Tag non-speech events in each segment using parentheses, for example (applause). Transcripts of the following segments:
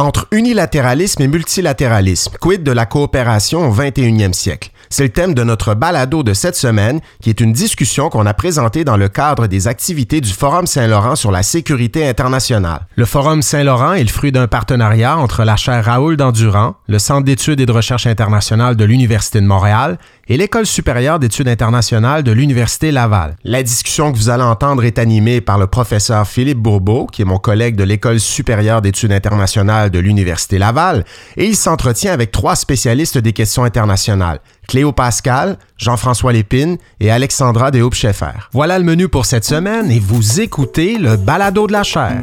Entre unilatéralisme et multilatéralisme, quid de la coopération au 21e siècle? C'est le thème de notre balado de cette semaine, qui est une discussion qu'on a présentée dans le cadre des activités du Forum Saint-Laurent sur la sécurité internationale. Le Forum Saint-Laurent est le fruit d'un partenariat entre la chaire Raoul Dandurand, le Centre d'études et de recherche internationale de l'Université de Montréal et l'École supérieure d'études internationales de l'Université Laval. La discussion que vous allez entendre est animée par le professeur Philippe Bourbeau, qui est mon collègue de l'École supérieure d'études internationales de l'Université Laval, et il s'entretient avec trois spécialistes des questions internationales, Cléo Pascal, Jean-François Lépine et Alexandra Dehoop-Scheffer. Voilà le menu pour cette semaine et vous écoutez le balado de la chaire.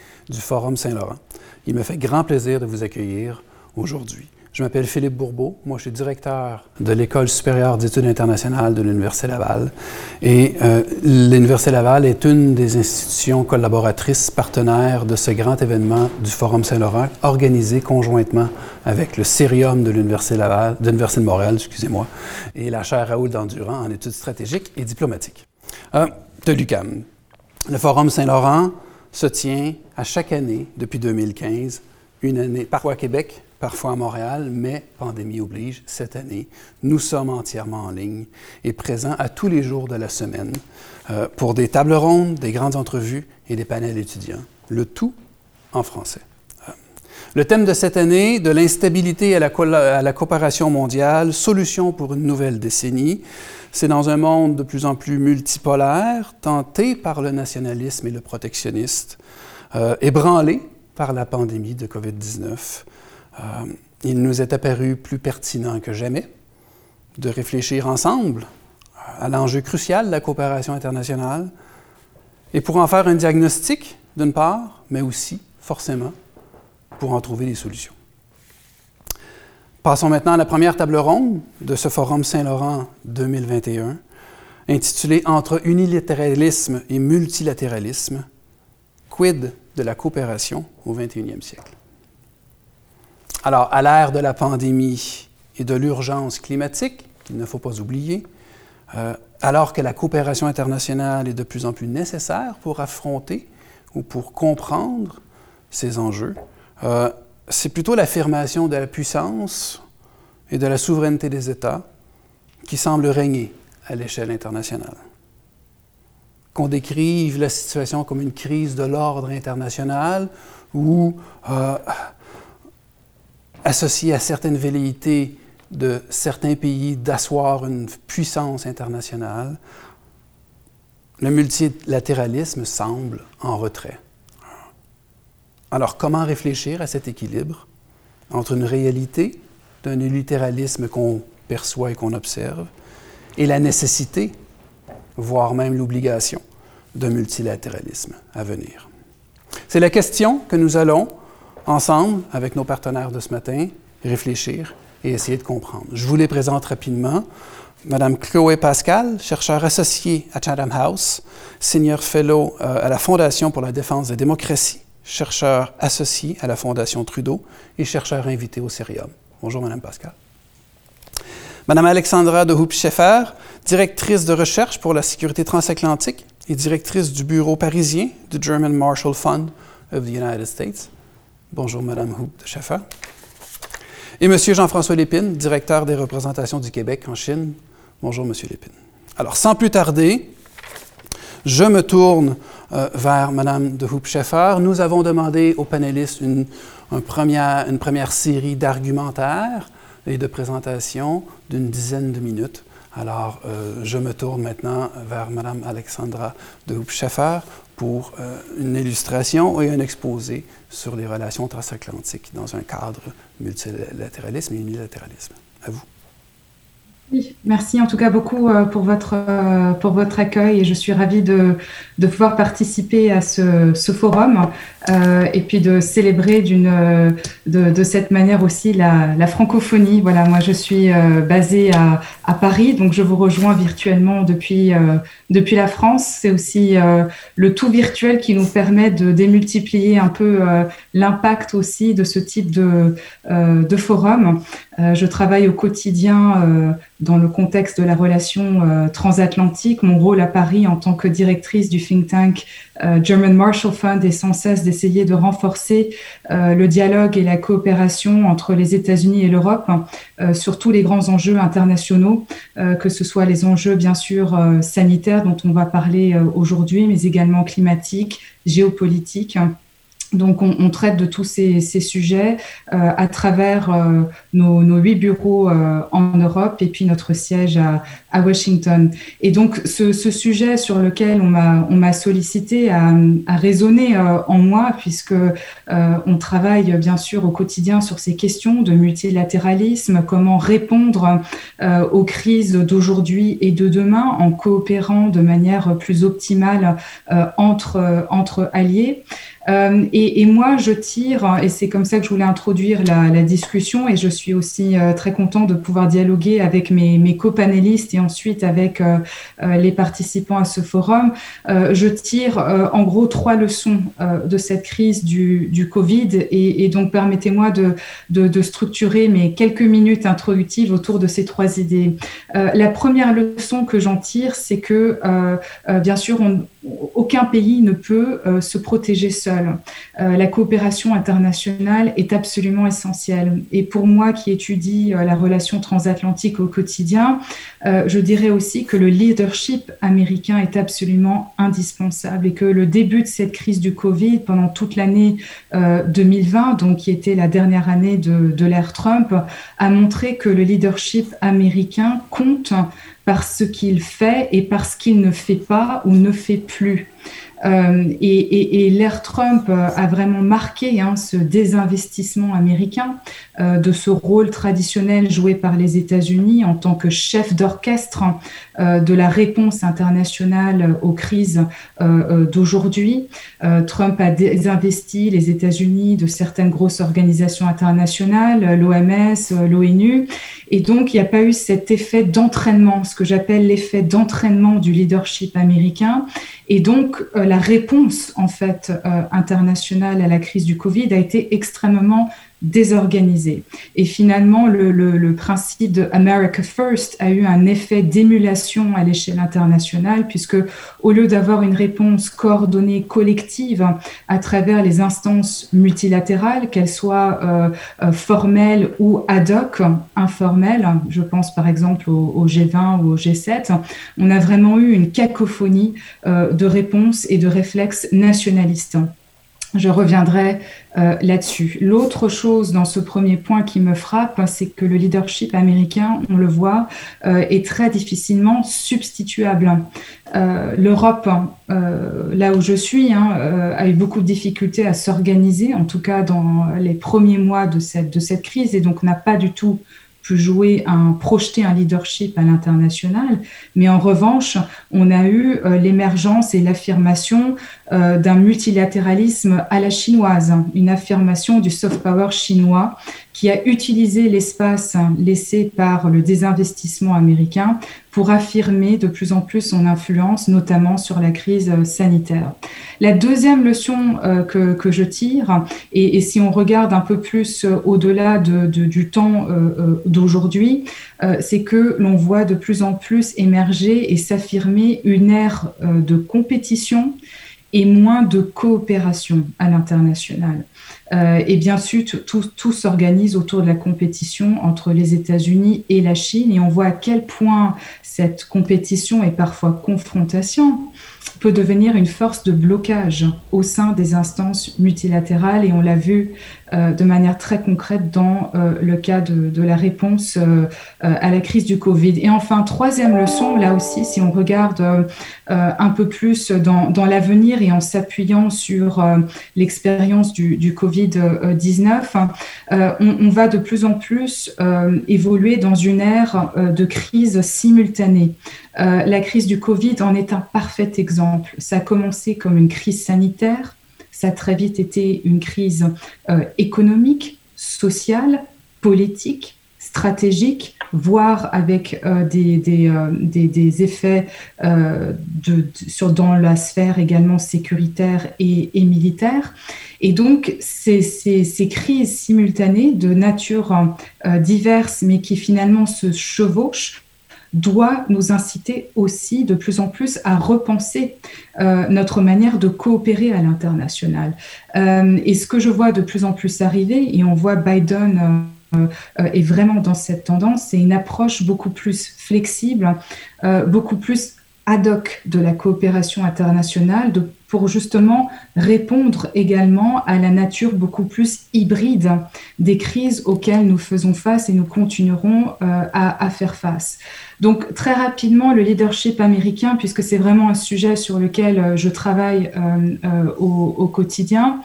du Forum Saint-Laurent. Il me fait grand plaisir de vous accueillir aujourd'hui. Je m'appelle Philippe Bourbeau. Moi, je suis directeur de l'École supérieure d'études internationales de l'Université Laval. Et euh, l'Université Laval est une des institutions collaboratrices partenaires de ce grand événement du Forum Saint-Laurent, organisé conjointement avec le Cérium de l'Université Laval, de de Montréal, excusez-moi, et la chaire Raoul Dandurand en études stratégiques et diplomatiques euh, de l'UQAM. Le Forum Saint-Laurent se tient à chaque année depuis 2015, une année, parfois à Québec, parfois à Montréal, mais pandémie oblige, cette année, nous sommes entièrement en ligne et présents à tous les jours de la semaine euh, pour des tables rondes, des grandes entrevues et des panels étudiants, le tout en français. Euh, le thème de cette année, de l'instabilité à à la coopération mondiale, solution pour une nouvelle décennie, c'est dans un monde de plus en plus multipolaire, tenté par le nationalisme et le protectionnisme, euh, ébranlé par la pandémie de COVID-19. Euh, il nous est apparu plus pertinent que jamais de réfléchir ensemble à l'enjeu crucial de la coopération internationale et pour en faire un diagnostic, d'une part, mais aussi, forcément, pour en trouver des solutions. Passons maintenant à la première table ronde de ce Forum Saint-Laurent 2021, intitulée Entre unilatéralisme et multilatéralisme, quid de la coopération au 21e siècle? Alors, à l'ère de la pandémie et de l'urgence climatique, qu'il ne faut pas oublier, euh, alors que la coopération internationale est de plus en plus nécessaire pour affronter ou pour comprendre ces enjeux, euh, c'est plutôt l'affirmation de la puissance et de la souveraineté des États qui semble régner à l'échelle internationale. Qu'on décrive la situation comme une crise de l'ordre international ou euh, associée à certaines velléités de certains pays d'asseoir une puissance internationale, le multilatéralisme semble en retrait. Alors, comment réfléchir à cet équilibre entre une réalité d'un littéralisme qu'on perçoit et qu'on observe et la nécessité, voire même l'obligation, d'un multilatéralisme à venir? C'est la question que nous allons, ensemble, avec nos partenaires de ce matin, réfléchir et essayer de comprendre. Je vous les présente rapidement. Madame Chloé Pascal, chercheur associée à Chatham House, senior fellow euh, à la Fondation pour la défense de la démocratie chercheur associé à la Fondation Trudeau et chercheur invité au Cérium. Bonjour, Madame Pascal. Madame Alexandra de Hoop-Scheffer, directrice de recherche pour la sécurité transatlantique et directrice du bureau parisien du German Marshall Fund of the United States. Bonjour, Madame Hoop Scheffer. Et Monsieur Jean-François Lépine, directeur des représentations du Québec en Chine. Bonjour, Monsieur Lépine. Alors, sans plus tarder, je me tourne euh, vers Mme de Hoop-Scheffer. Nous avons demandé aux panélistes une, première, une première série d'argumentaires et de présentations d'une dizaine de minutes. Alors, euh, je me tourne maintenant vers Mme Alexandra de Hoop-Scheffer pour euh, une illustration et un exposé sur les relations transatlantiques dans un cadre multilatéralisme et unilatéralisme. À vous. Merci en tout cas beaucoup euh, pour votre, euh, pour votre accueil et je suis ravie de, de pouvoir participer à ce, ce forum euh, et puis de célébrer d'une, de, de, cette manière aussi la, la, francophonie. Voilà, moi je suis basée à, à, Paris, donc je vous rejoins virtuellement depuis, depuis la France. C'est aussi le tout virtuel qui nous permet de démultiplier un peu l'impact aussi de ce type de, de forum. Je travaille au quotidien dans le contexte de la relation euh, transatlantique. Mon rôle à Paris en tant que directrice du think tank euh, German Marshall Fund est sans cesse d'essayer de renforcer euh, le dialogue et la coopération entre les États-Unis et l'Europe sur tous les grands enjeux internationaux, que ce soit les enjeux bien sûr sanitaires dont on va parler aujourd'hui, mais également climatiques, géopolitiques. Donc, on, traite de tous ces, sujets euh, à travers euh, nos, huit bureaux euh, en Europe et puis notre siège à, Washington. Et donc, ce, sujet sur lequel on m'a sollicité a, résonné en moi puisque on travaille bien sûr au quotidien sur ces questions de multilatéralisme, comment répondre aux crises d'aujourd'hui et de demain en coopérant de manière plus optimale entre alliés. Euh, et, moi, je tire, et c'est comme ça que je voulais introduire la, discussion, et je suis aussi euh, très content de pouvoir dialoguer avec mes, mes copanélistes et ensuite avec euh, les participants à ce forum. Je tire en gros trois leçons de cette crise du, Covid, et, donc permettez-moi de, structurer mes quelques minutes introductives autour de ces trois idées. la première leçon que j'en tire, c'est que, bien sûr, aucun pays ne peut se protéger seul. Euh, la coopération internationale est absolument essentielle. Et pour moi qui étudie euh, la relation transatlantique au quotidien, je dirais aussi que le leadership américain est absolument indispensable et que le début de cette crise du Covid pendant toute l'année 2020, donc qui était la dernière année de l'ère Trump, a montré que le leadership américain compte par ce qu'il fait et par ce qu'il ne fait pas ou ne fait plus. Euh, et, l'ère Trump euh, a vraiment marqué hein, ce désinvestissement américain euh, de ce rôle traditionnel joué par les États-Unis en tant que chef d'orchestre de la réponse internationale aux crises d'aujourd'hui. Trump a désinvesti les États-Unis de certaines grosses organisations internationales, l'OMS, l'ONU, et donc il n'y a pas eu cet effet d'entraînement, ce que j'appelle l'effet d'entraînement du leadership américain. Et donc, la réponse en fait euh, internationale à la crise du Covid a été extrêmement désorganisée. Et finalement, le, principe de America First a eu un effet d'émulation à l'échelle internationale, puisque au lieu d'avoir une réponse coordonnée collective à travers les instances multilatérales, qu'elles soient euh, euh, formelles ou ad hoc, informelles, je pense par exemple au, G20 ou au G7, on a vraiment eu une cacophonie euh, de réponses et de réflexes nationalistes. Je reviendrai euh, là-dessus. L'autre chose dans ce premier point qui me frappe, c'est que le leadership américain, on le voit, euh, est très difficilement substituable. Euh, L'Europe, là où je suis, hein, a eu beaucoup de difficultés à s'organiser, en tout cas dans les premiers mois de cette, de cette crise, et donc n'a pas du tout jouer un projeter un leadership à l'international, mais en revanche, on a eu l'émergence et l'affirmation euh, d'un multilatéralisme à la chinoise, une affirmation du soft power chinois qui a utilisé l'espace laissé par le désinvestissement américain pour affirmer de plus en plus son influence, notamment sur la crise sanitaire. La deuxième leçon euh, que, que, je tire, et, si on regarde un peu plus au-delà de, de, du temps euh, d'aujourd'hui, c'est que l'on voit de plus en plus émerger et s'affirmer une ère de compétition et moins de coopération à l'international. Euh, et bien sûr, tout, s'organise autour de la compétition entre les États-Unis et la Chine. Et on voit à quel point cette compétition et parfois confrontation peut devenir une force de blocage au sein des instances multilatérales. Et on l'a vu de manière très concrète dans euh, le cas de, la réponse euh, à la crise du Covid. Et enfin, troisième leçon, là aussi, si on regarde un peu plus dans, dans l'avenir et en s'appuyant sur l'expérience du, du Covid-19, on, on, va de plus en plus évoluer dans une ère de crise simultanée. la crise du Covid en est un parfait exemple. Ça a commencé comme une crise sanitaire, ça a très vite été une crise économique, sociale, politique, stratégique, voire avec euh, euh, des, effets euh, dans la sphère également sécuritaire et, militaire. Et donc, ces, crises simultanées de nature diverse, mais qui finalement se chevauchent, doit nous inciter aussi de plus en plus à repenser euh, notre manière de coopérer à l'international. Euh, et ce que je vois de plus en plus arriver, et on voit Biden euh, est vraiment dans cette tendance, c'est une approche beaucoup plus flexible, beaucoup plus ad hoc de la coopération internationale de, pour justement répondre également à la nature beaucoup plus hybride des crises auxquelles nous faisons face et nous continuerons euh, à, faire face. Donc très rapidement, le leadership américain, puisque c'est vraiment un sujet sur lequel euh, je travaille euh, au, quotidien,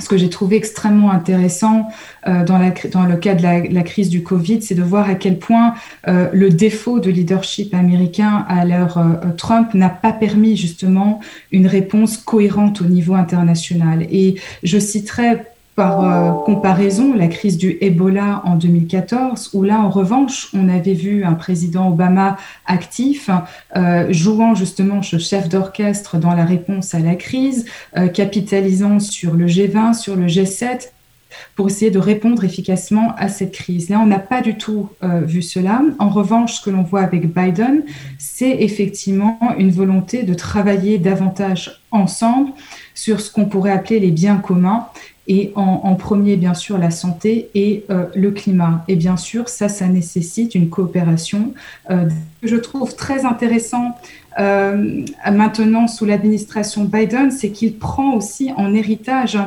ce que j'ai trouvé extrêmement intéressant euh, dans, le cas de la, la crise du Covid, c'est de voir à quel point euh, le défaut de leadership américain à l'heure euh, Trump n'a pas permis justement une réponse cohérente au niveau international. Et je citerai par euh, comparaison, la crise du Ebola en 2014, où là, en revanche, on avait vu un président Obama actif, euh, jouant justement ce chef d'orchestre dans la réponse à la crise, euh, capitalisant sur le G20, sur le G7, pour essayer de répondre efficacement à cette crise. Là, on n'a pas du tout vu cela. En revanche, ce que l'on voit avec Biden, c'est effectivement une volonté de travailler davantage ensemble sur ce qu'on pourrait appeler les biens communs et en, premier, bien sûr, la santé et euh, le climat. Et bien sûr, ça, ça nécessite une coopération euh, que je trouve très intéressant euh, maintenant sous l'administration Biden, c'est qu'il prend aussi en héritage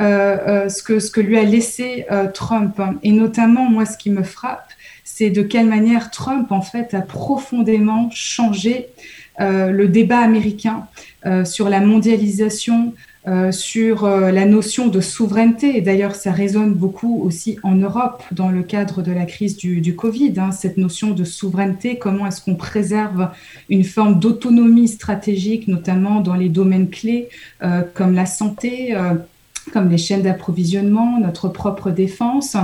euh, ce, que, ce que lui a laissé Trump. Et notamment, moi, ce qui me frappe, c'est de quelle manière Trump, en fait, a profondément changé le débat américain sur la mondialisation, euh, sur euh, la notion de souveraineté. Et d'ailleurs, ça résonne beaucoup aussi en Europe dans le cadre de la crise du, Covid, hein, cette notion de souveraineté, comment est-ce qu'on préserve une forme d'autonomie stratégique, notamment dans les domaines clés euh, comme la santé comme les chaînes d'approvisionnement, notre propre défense?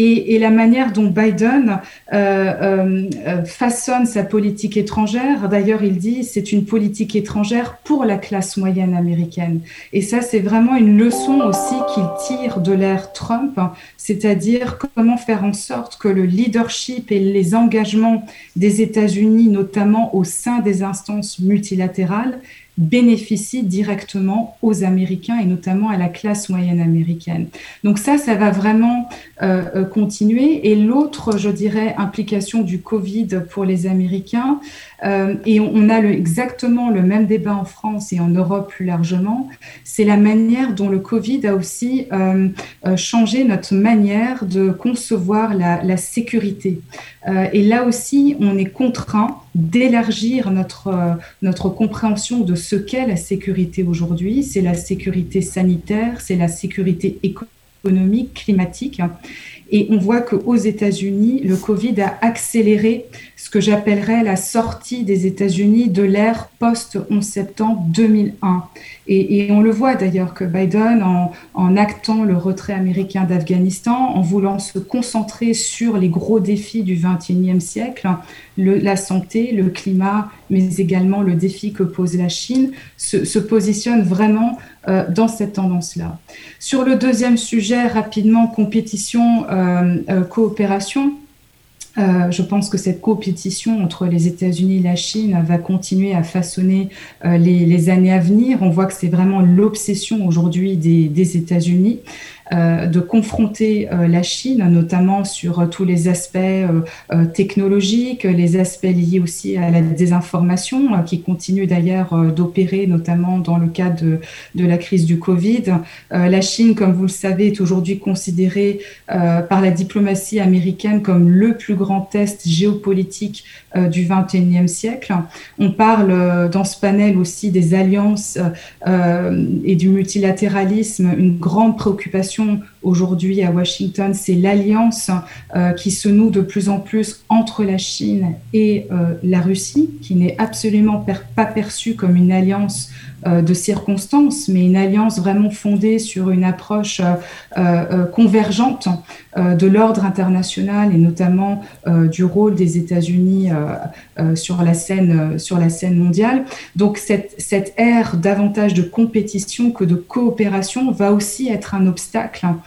Et, la manière dont Biden euh, euh, façonne sa politique étrangère. D'ailleurs, il dit c'est une politique étrangère pour la classe moyenne américaine. Et ça, c'est vraiment une leçon aussi qu'il tire de l'ère Trump, hein, c'est-à-dire comment faire en sorte que le leadership et les engagements des États-Unis, notamment au sein des instances multilatérales, bénéficie directement aux Américains et notamment à la classe moyenne américaine. Donc ça, ça va vraiment euh, euh, continuer. Et l'autre, je dirais, implication du Covid pour les Américains, euh, et on, a exactement le même débat en France et en Europe plus largement, c'est la manière dont le Covid a aussi euh, euh, changé notre manière de concevoir la, sécurité. Et là aussi, on est contraint d'élargir notre, notre compréhension de ce qu'est la sécurité aujourd'hui. C'est la sécurité sanitaire, c'est la sécurité économique, climatique. Et on voit qu'aux États-Unis, le Covid a accéléré ce que j'appellerais la sortie des États-Unis de l'ère post-11 septembre 2001. Et, on le voit d'ailleurs que Biden, en, actant le retrait américain d'Afghanistan, en voulant se concentrer sur les gros défis du XXIe siècle, le, la santé, le climat, mais également le défi que pose la Chine, se, se positionne vraiment euh, dans cette tendance-là. Sur le deuxième sujet, rapidement, compétition, euh, euh, coopération. Euh, je pense que cette compétition entre les États-Unis et la Chine va continuer à façonner euh, les, années à venir. On voit que c'est vraiment l'obsession aujourd'hui des États-Unis. De confronter la Chine, notamment sur tous les aspects technologiques, les aspects liés aussi à la désinformation, qui continue d'ailleurs d'opérer, notamment dans le cadre de, la crise du Covid. la Chine, comme vous le savez, est aujourd'hui considérée par la diplomatie américaine comme le plus grand test géopolitique du XXIe siècle. On parle dans ce panel aussi des alliances euh, et du multilatéralisme, une grande préoccupation um, aujourd'hui à Washington, c'est l'alliance euh, qui se noue de plus en plus entre la Chine et euh, la Russie, qui n'est absolument pas perçue comme une alliance de circonstances, mais une alliance vraiment fondée sur une approche convergente de l'ordre international et notamment du rôle des États-Unis sur la scène sur la scène mondiale. Donc cette, cette ère davantage de compétition que de coopération va aussi être un obstacle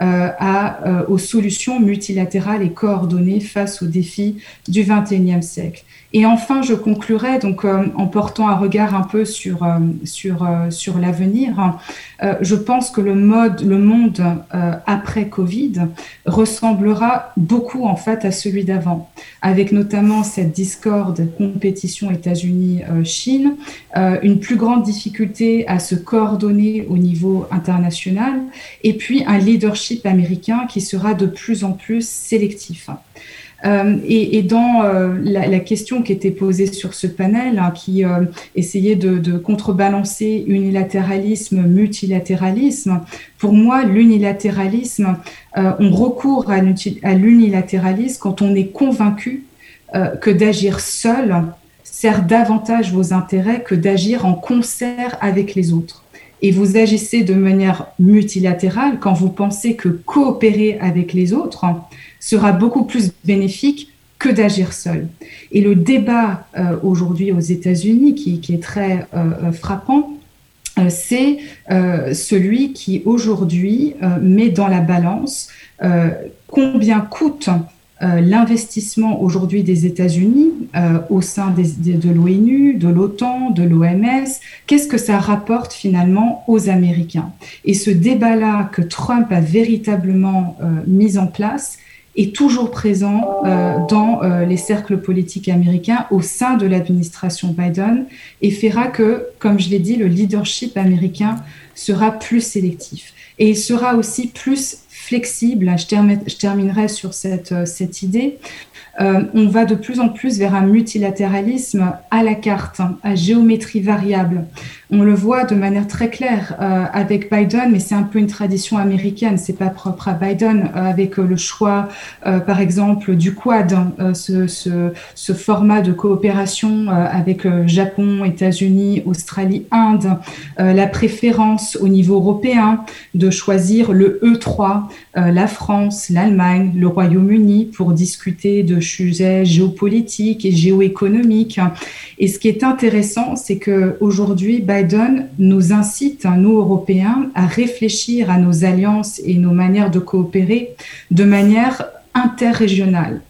à, euh, aux solutions multilatérales et coordonnées face aux défis du XXIe siècle. Et enfin, je conclurai donc euh, en portant un regard un peu sur sur sur l'avenir. je pense que le mode, le monde après Covid ressemblera beaucoup en fait à celui d'avant, avec notamment cette discorde compétition États-Unis-Chine, une plus grande difficulté à se coordonner au niveau international, et puis un leadership américain qui sera de plus en plus sélectif. Euh, et, dans euh, la, question qui était posée sur ce panel, hein, qui euh, essayait de, contrebalancer unilatéralisme, multilatéralisme, pour moi, l'unilatéralisme, on recourt à l'unilatéralisme quand on est convaincu que d'agir seul sert davantage vos intérêts que d'agir en concert avec les autres et vous agissez de manière multilatérale quand vous pensez que coopérer avec les autres sera beaucoup plus bénéfique que d'agir seul. Et le débat euh, aujourd'hui aux États-Unis, qui, est très euh, euh, frappant, c'est celui qui aujourd'hui met dans la balance combien coûte euh, l'investissement aujourd'hui des États-Unis euh, au sein de l'ONU, de l'OTAN, de l'OMS, qu'est-ce que ça rapporte finalement aux Américains? Et ce débat-là que Trump a véritablement euh, mis en place est toujours présent dans les cercles politiques américains au sein de l'administration Biden et fera que, comme je l'ai dit, le leadership américain sera plus sélectif. Et il sera aussi plus flexible. Je, terminerai sur cette, euh, idée. Euh, on va de plus en plus vers un multilatéralisme à la carte, à géométrie variable. On le voit de manière très claire euh, avec Biden, mais c'est un peu une tradition américaine, c'est pas propre à Biden, euh, avec le choix, par exemple, du Quad, ce, ce, ce, format de coopération avec Japon, États-Unis, Australie, Inde, la préférence au niveau européen de choisir le E3, la France, l'Allemagne, le Royaume-Uni pour discuter de sujets géopolitiques et géoéconomiques. Et ce qui est intéressant, c'est qu'aujourd'hui, Biden nous incite, nous Européens, à réfléchir à nos alliances et nos manières de coopérer de manière interrégionale.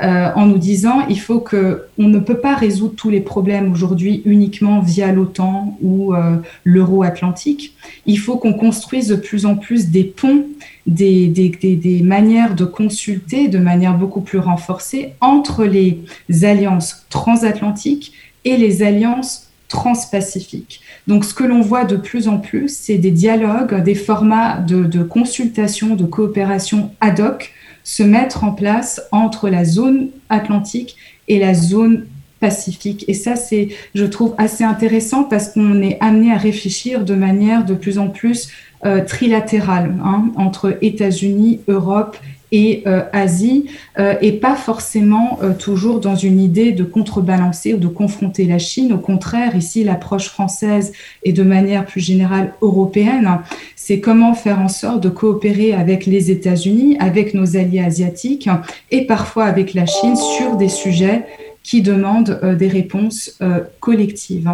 Euh, en nous disant il faut que on ne peut pas résoudre tous les problèmes aujourd'hui uniquement via l'OTAN ou euh, l'euro-atlantique. Il faut qu'on construise de plus en plus des ponts, des, manières de consulter de manière beaucoup plus renforcée entre les alliances transatlantiques et les alliances transpacifiques. Donc, ce que l'on voit de plus en plus, c'est des dialogues, des formats de, consultation, de coopération ad hoc se mettre en place entre la zone atlantique et la zone pacifique. Et ça, c'est, je trouve, assez intéressant parce qu'on est amené à réfléchir de manière de plus en plus euh, trilatérale hein, entre États-Unis, Europe et euh, Asie, euh, et pas forcément euh, toujours dans une idée de contrebalancer ou de confronter la Chine. Au contraire, ici, l'approche française et de manière plus générale européenne, c'est comment faire en sorte de coopérer avec les États-Unis, avec nos alliés asiatiques et parfois avec la Chine sur des sujets qui demandent euh, des réponses euh, collectives.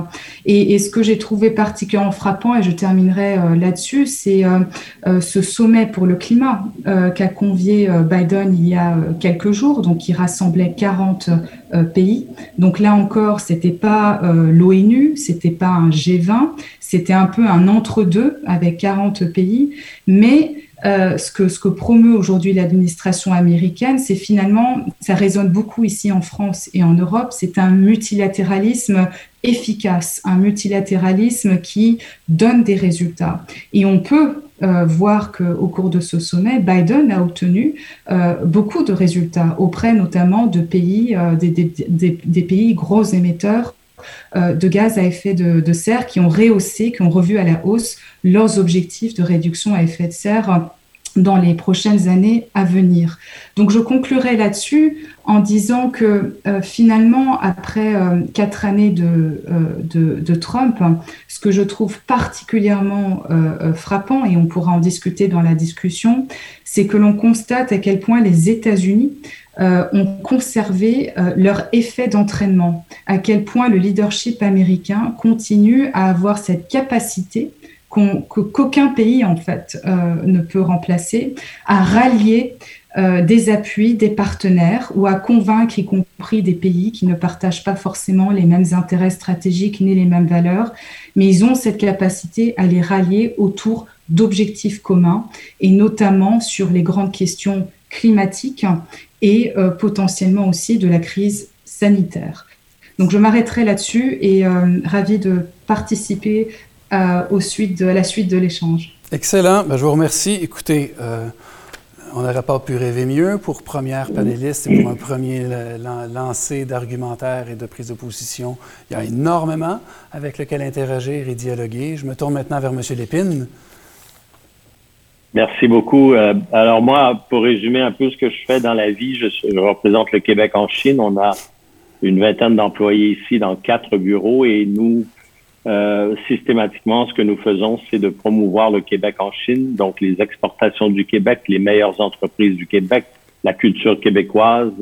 Et, ce que j'ai trouvé particulièrement frappant, et je terminerai euh, là-dessus, c'est ce sommet pour le climat qu'a convié Biden il y a quelques jours, donc qui rassemblait 40 pays. Donc là encore, c'était pas l'ONU, c'était pas un G20, c'était un peu un entre-deux avec 40 pays, mais euh, ce, que, promeut aujourd'hui l'administration américaine, c'est finalement, ça résonne beaucoup ici en France et en Europe, c'est un multilatéralisme efficace, un multilatéralisme qui donne des résultats. Et on peut euh, voir qu'au cours de ce sommet, Biden a obtenu euh, beaucoup de résultats auprès notamment de pays, des, pays gros émetteurs de gaz à effet de, de, serre qui ont rehaussé, qui ont revu à la hausse leurs objectifs de réduction à effet de serre dans les prochaines années à venir. Donc je conclurai là-dessus en disant que euh, finalement, après euh, quatre années euh, de, de, Trump, ce que je trouve particulièrement frappant, et on pourra en discuter dans la discussion, c'est que l'on constate à quel point les États-Unis ont conservé leur effet d'entraînement, à quel point le leadership américain continue à avoir cette capacité qu'aucun pays en fait euh, ne peut remplacer, à rallier euh, des appuis, des partenaires ou à convaincre y compris des pays qui ne partagent pas forcément les mêmes intérêts stratégiques ni les mêmes valeurs, mais ils ont cette capacité à les rallier autour d'objectifs communs et notamment sur les grandes questions climatiques et euh, potentiellement aussi de la crise sanitaire. Donc je m'arrêterai là-dessus et ravi de participer au suite de, à la suite de l'échange. Excellent. Ben, je vous remercie. Écoutez, euh, on n'aurait pas pu rêver mieux pour première panéliste et pour un premier lancer d'argumentaire et de prise de position. Il y a énormément avec lequel interagir et dialoguer. Je me tourne maintenant vers M. Lépine. Merci beaucoup. Euh, alors moi, pour résumer un peu ce que je fais dans la vie, je, je représente le Québec en Chine. On a une vingtaine d'employés ici dans quatre bureaux et nous euh, systématiquement, ce que nous faisons, c'est de promouvoir le Québec en Chine, donc les exportations du Québec, les meilleures entreprises du Québec, la culture québécoise,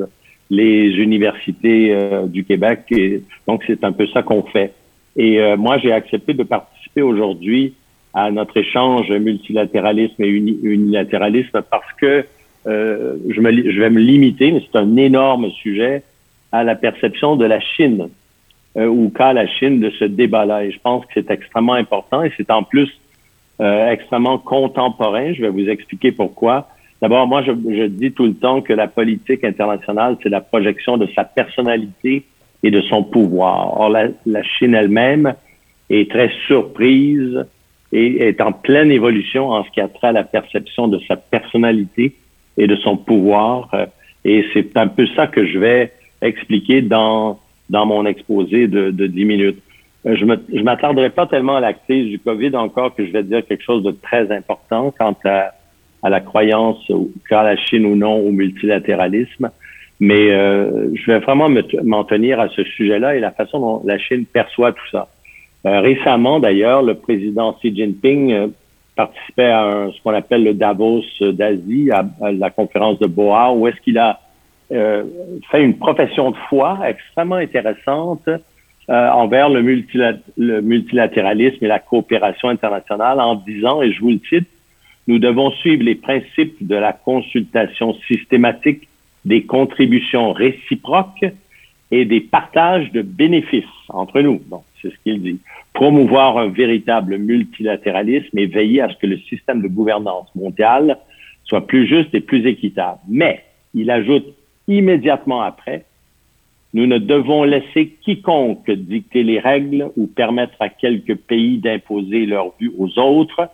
les universités euh, du Québec. Et donc, c'est un peu ça qu'on fait. Et euh, moi, j'ai accepté de participer aujourd'hui à notre échange multilatéralisme et unilatéralisme parce que je, me, je vais me limiter, mais c'est un énorme sujet, à la perception de la Chine euh, ou qu'a la Chine de ce débat-là. Et je pense que c'est extrêmement important et c'est en plus euh, extrêmement contemporain. Je vais vous expliquer pourquoi. D'abord, moi, je, je, dis tout le temps que la politique internationale, c'est la projection de sa personnalité et de son pouvoir. Or, la, la Chine elle-même est très surprise et est en pleine évolution en ce qui a trait à la perception de sa personnalité et de son pouvoir. Euh, et c'est un peu ça que je vais expliquer dans dans mon exposé de, de 10 minutes. Euh, je ne m'attarderai pas tellement à la crise du COVID encore que je vais dire quelque chose de très important quant à, à la croyance qu'a la Chine ou non au multilatéralisme. Mais euh, je vais vraiment m'en tenir à ce sujet-là et la façon dont la Chine perçoit tout ça. Euh, récemment, d'ailleurs, le président Xi Jinping euh, participait à un, ce qu'on appelle le Davos d'Asie, à, à, la conférence de Boa, où est-ce qu'il a fait une profession de foi extrêmement intéressante euh, envers le, multilatéralisme et la coopération internationale en disant, et je vous le cite, nous devons suivre les principes de la consultation systématique, des contributions réciproques et des partages de bénéfices entre nous. Donc, c'est ce qu'il dit. Promouvoir un véritable multilatéralisme et veiller à ce que le système de gouvernance mondiale soit plus juste et plus équitable. Mais, il ajoute, immédiatement après, nous ne devons laisser quiconque dicter les règles ou permettre à quelques pays d'imposer leur vue aux autres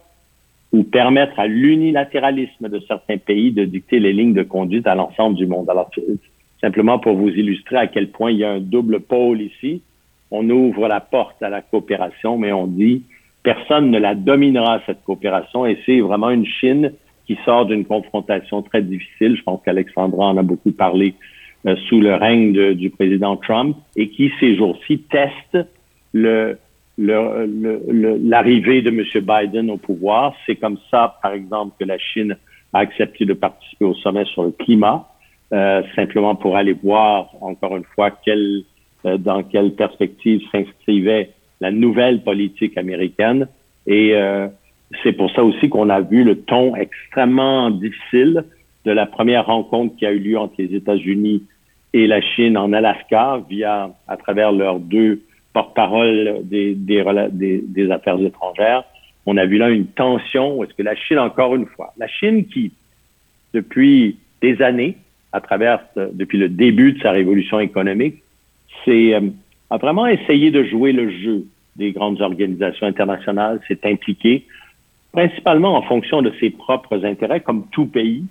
ou permettre à l'unilatéralisme de certains pays de dicter les lignes de conduite à l'ensemble du monde. Alors, simplement pour vous illustrer à quel point il y a un double pôle ici, on ouvre la porte à la coopération, mais on dit personne ne la dominera, cette coopération, et c'est vraiment une Chine qui sort d'une confrontation très difficile. Je pense qu'Alexandra en a beaucoup parlé euh, sous le règne du président Trump et qui, ces jours-ci, teste le, l'arrivée de M. Biden au pouvoir. C'est comme ça, par exemple, que la Chine a accepté de participer au sommet sur le climat, euh, simplement pour aller voir, encore une fois, euh, dans quelle perspective s'inscrivait la nouvelle politique américaine. Et euh, c'est pour ça aussi qu'on a vu le ton extrêmement difficile de la première rencontre qui a eu lieu entre les États-Unis et la Chine en Alaska via, à travers leurs deux porte-paroles des, des, des, affaires étrangères. on a vu là une tension. Est-ce que la Chine, encore une fois, la Chine qui, depuis des années, à travers, depuis le début de sa révolution économique, c'est, euh, a vraiment essayé de jouer le jeu des grandes organisations internationales, s'est impliqué, principalement en fonction de ses propres intérêts, comme tout pays.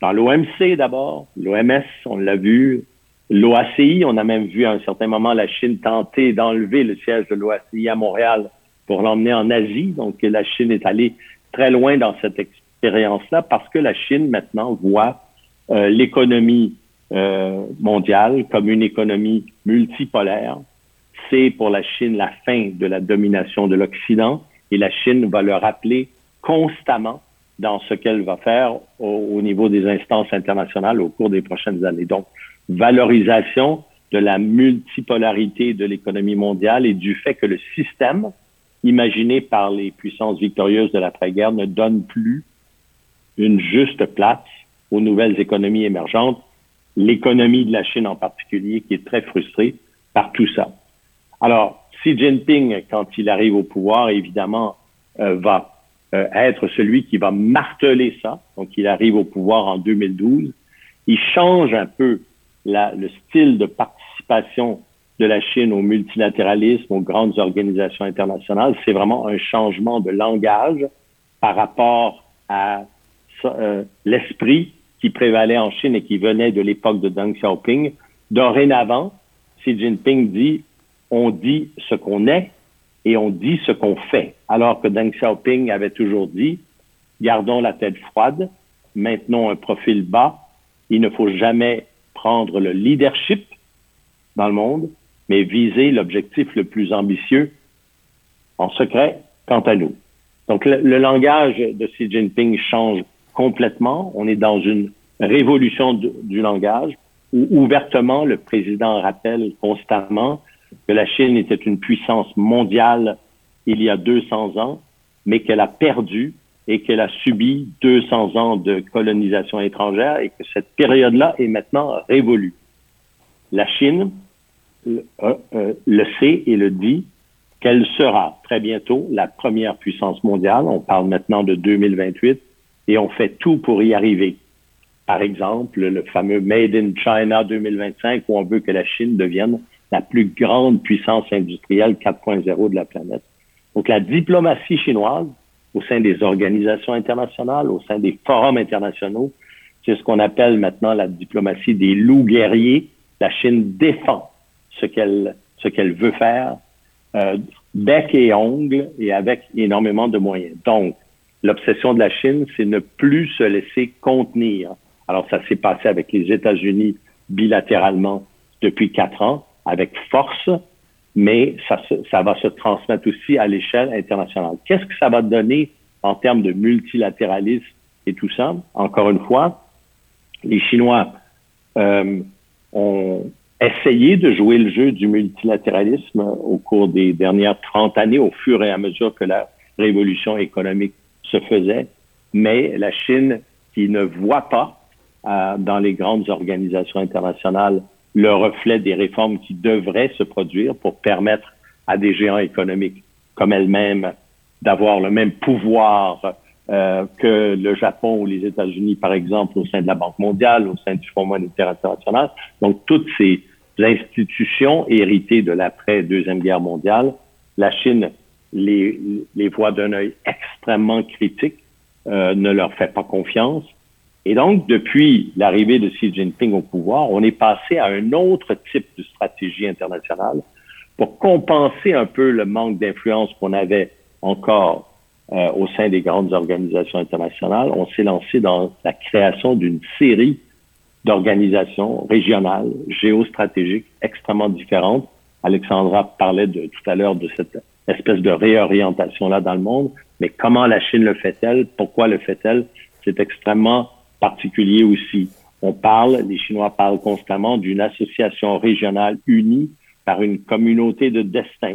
Dans l'OMC d'abord, l'OMS, on l'a vu, l'OACI, on a même vu à un certain moment la Chine tenter d'enlever le siège de l'OACI à Montréal pour l'emmener en Asie. Donc la Chine est allée très loin dans cette expérience-là parce que la Chine maintenant voit euh, l'économie euh, mondiale comme une économie multipolaire. C'est pour la Chine la fin de la domination de l'Occident et la Chine va le rappeler constamment dans ce qu'elle va faire au, au, niveau des instances internationales au cours des prochaines années. Donc, valorisation de la multipolarité de l'économie mondiale et du fait que le système imaginé par les puissances victorieuses de l'après-guerre ne donne plus une juste place aux nouvelles économies émergentes, l'économie de la Chine en particulier, qui est très frustrée par tout ça. Alors, Xi Jinping, quand il arrive au pouvoir, évidemment, euh, va euh, être celui qui va marteler ça. Donc, il arrive au pouvoir en 2012. Il change un peu la, le style de participation de la Chine au multilatéralisme, aux grandes organisations internationales. C'est vraiment un changement de langage par rapport à euh, l'esprit qui prévalait en Chine et qui venait de l'époque de Deng Xiaoping. Dorénavant, Xi Jinping dit on dit ce qu'on est et on dit ce qu'on fait. Alors que Deng Xiaoping avait toujours dit gardons la tête froide, maintenons un profil bas, il ne faut jamais prendre le leadership dans le monde, mais viser l'objectif le plus ambitieux en secret quant à nous. Donc le, langage de Xi Jinping change complètement. On est dans une révolution du langage où ouvertement le président rappelle constamment que la Chine était une puissance mondiale il y a 200 ans, mais qu'elle a perdu et qu'elle a subi 200 ans de colonisation étrangère et que cette période-là est maintenant révolue. La Chine euh, euh, le sait et le dit qu'elle sera très bientôt la première puissance mondiale. On parle maintenant de 2028 et on fait tout pour y arriver. Par exemple, le fameux Made in China 2025 où on veut que la Chine devienne la plus grande puissance industrielle 4.0 de la planète. Donc la diplomatie chinoise au sein des organisations internationales, au sein des forums internationaux, c'est ce qu'on appelle maintenant la diplomatie des loups guerriers. La Chine défend ce qu'elle ce qu'elle veut faire, euh, bec et ongle et avec énormément de moyens. Donc, l'obsession de la Chine, c'est ne plus se laisser contenir. Alors, ça s'est passé avec les États-Unis bilatéralement depuis quatre ans, avec force, mais ça, ça va se transmettre aussi à l'échelle internationale. Qu'est-ce que ça va donner en termes de multilatéralisme et tout ça? Encore une fois, les Chinois euh, ont essayé de jouer le jeu du multilatéralisme au cours des dernières 30 années, au fur et à mesure que la révolution économique se faisait, mais la Chine qui ne voit pas euh, dans les grandes organisations internationales le reflet des réformes qui devraient se produire pour permettre à des géants économiques comme elle-même d'avoir le même pouvoir euh, que le Japon ou les États-Unis, par exemple, au sein de la Banque mondiale, au sein du Fonds monétaire international. Donc, toutes ces institutions héritées de l'après-deuxième guerre mondiale, la Chine les, les voit d'un œil extrêmement critique, euh, ne leur fait pas confiance. Et donc, depuis l'arrivée de Xi Jinping au pouvoir, on est passé à un autre type de stratégie internationale pour compenser un peu le manque d'influence qu'on avait encore euh, au sein des grandes organisations internationales. On s'est lancé dans la création d'une série d'organisations régionales, géostratégiques, extrêmement différentes. Alexandra parlait de, tout à l'heure de cette espèce de réorientation-là dans le monde, mais comment la Chine le fait-elle? Pourquoi le fait-elle? C'est extrêmement particulier aussi. On parle, les Chinois parlent constamment d'une association régionale unie par une communauté de destin.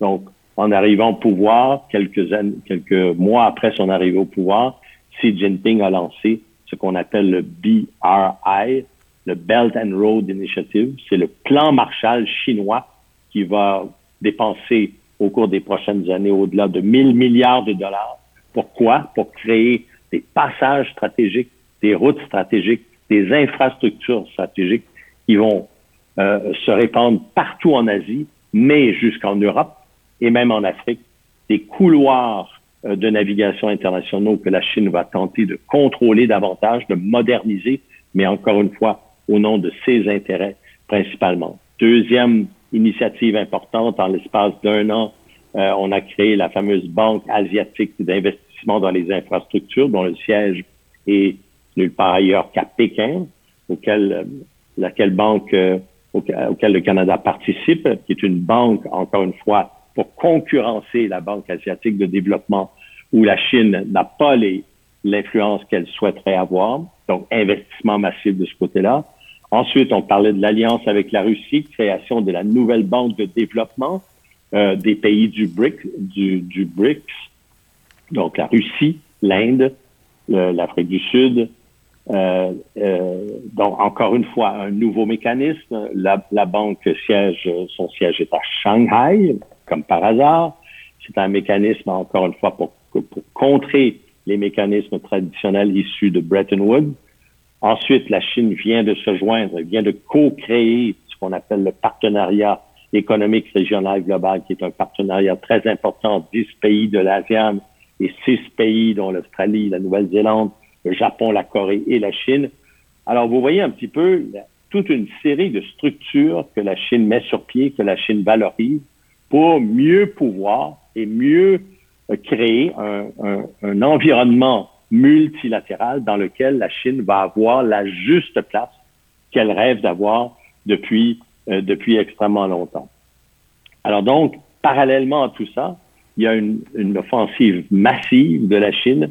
Donc, en arrivant au pouvoir, quelques, années, quelques mois après son arrivée au pouvoir, Xi Jinping a lancé ce qu'on appelle le BRI, le Belt and Road Initiative. C'est le plan Marshall chinois qui va dépenser au cours des prochaines années au-delà de 1000 milliards de dollars. Pourquoi? Pour créer des passages stratégiques, des routes stratégiques, des infrastructures stratégiques qui vont euh, se répandre partout en Asie, mais jusqu'en Europe et même en Afrique, des couloirs euh, de navigation internationaux que la Chine va tenter de contrôler davantage, de moderniser, mais encore une fois, au nom de ses intérêts principalement. Deuxième initiative importante, en l'espace d'un an, euh, on a créé la fameuse Banque asiatique d'investissement dans les infrastructures, dont le siège est nulle part ailleurs qu'à Pékin, auquel, euh, laquelle banque euh, auquel, le Canada participe, qui est une banque, encore une fois, pour concurrencer la Banque asiatique de développement, où la Chine n'a pas l'influence qu'elle souhaiterait avoir. Donc, investissement massif de ce côté-là. Ensuite, on parlait de l'alliance avec la Russie, création de la nouvelle banque de développement euh, des pays du, du BRICS, donc la Russie, l'Inde, l'Afrique du Sud. Euh, euh, donc, encore une fois, un nouveau mécanisme. La, la banque siège, son siège est à Shanghai, comme par hasard. C'est un mécanisme, encore une fois, pour, pour contrer les mécanismes traditionnels issus de Bretton Woods. Ensuite, la Chine vient de se joindre, vient de co-créer ce qu'on appelle le partenariat économique régional global, qui est un partenariat très important, 10 pays de l'ASEAN et 6 pays dont l'Australie, la Nouvelle-Zélande, le Japon, la Corée et la Chine. Alors, vous voyez un petit peu toute une série de structures que la Chine met sur pied, que la Chine valorise pour mieux pouvoir et mieux euh, créer un, environnement multilatéral dans lequel la Chine va avoir la juste place qu'elle rêve d'avoir depuis, euh, depuis extrêmement longtemps. Alors donc, parallèlement à tout ça, il y a une, une offensive massive de la Chine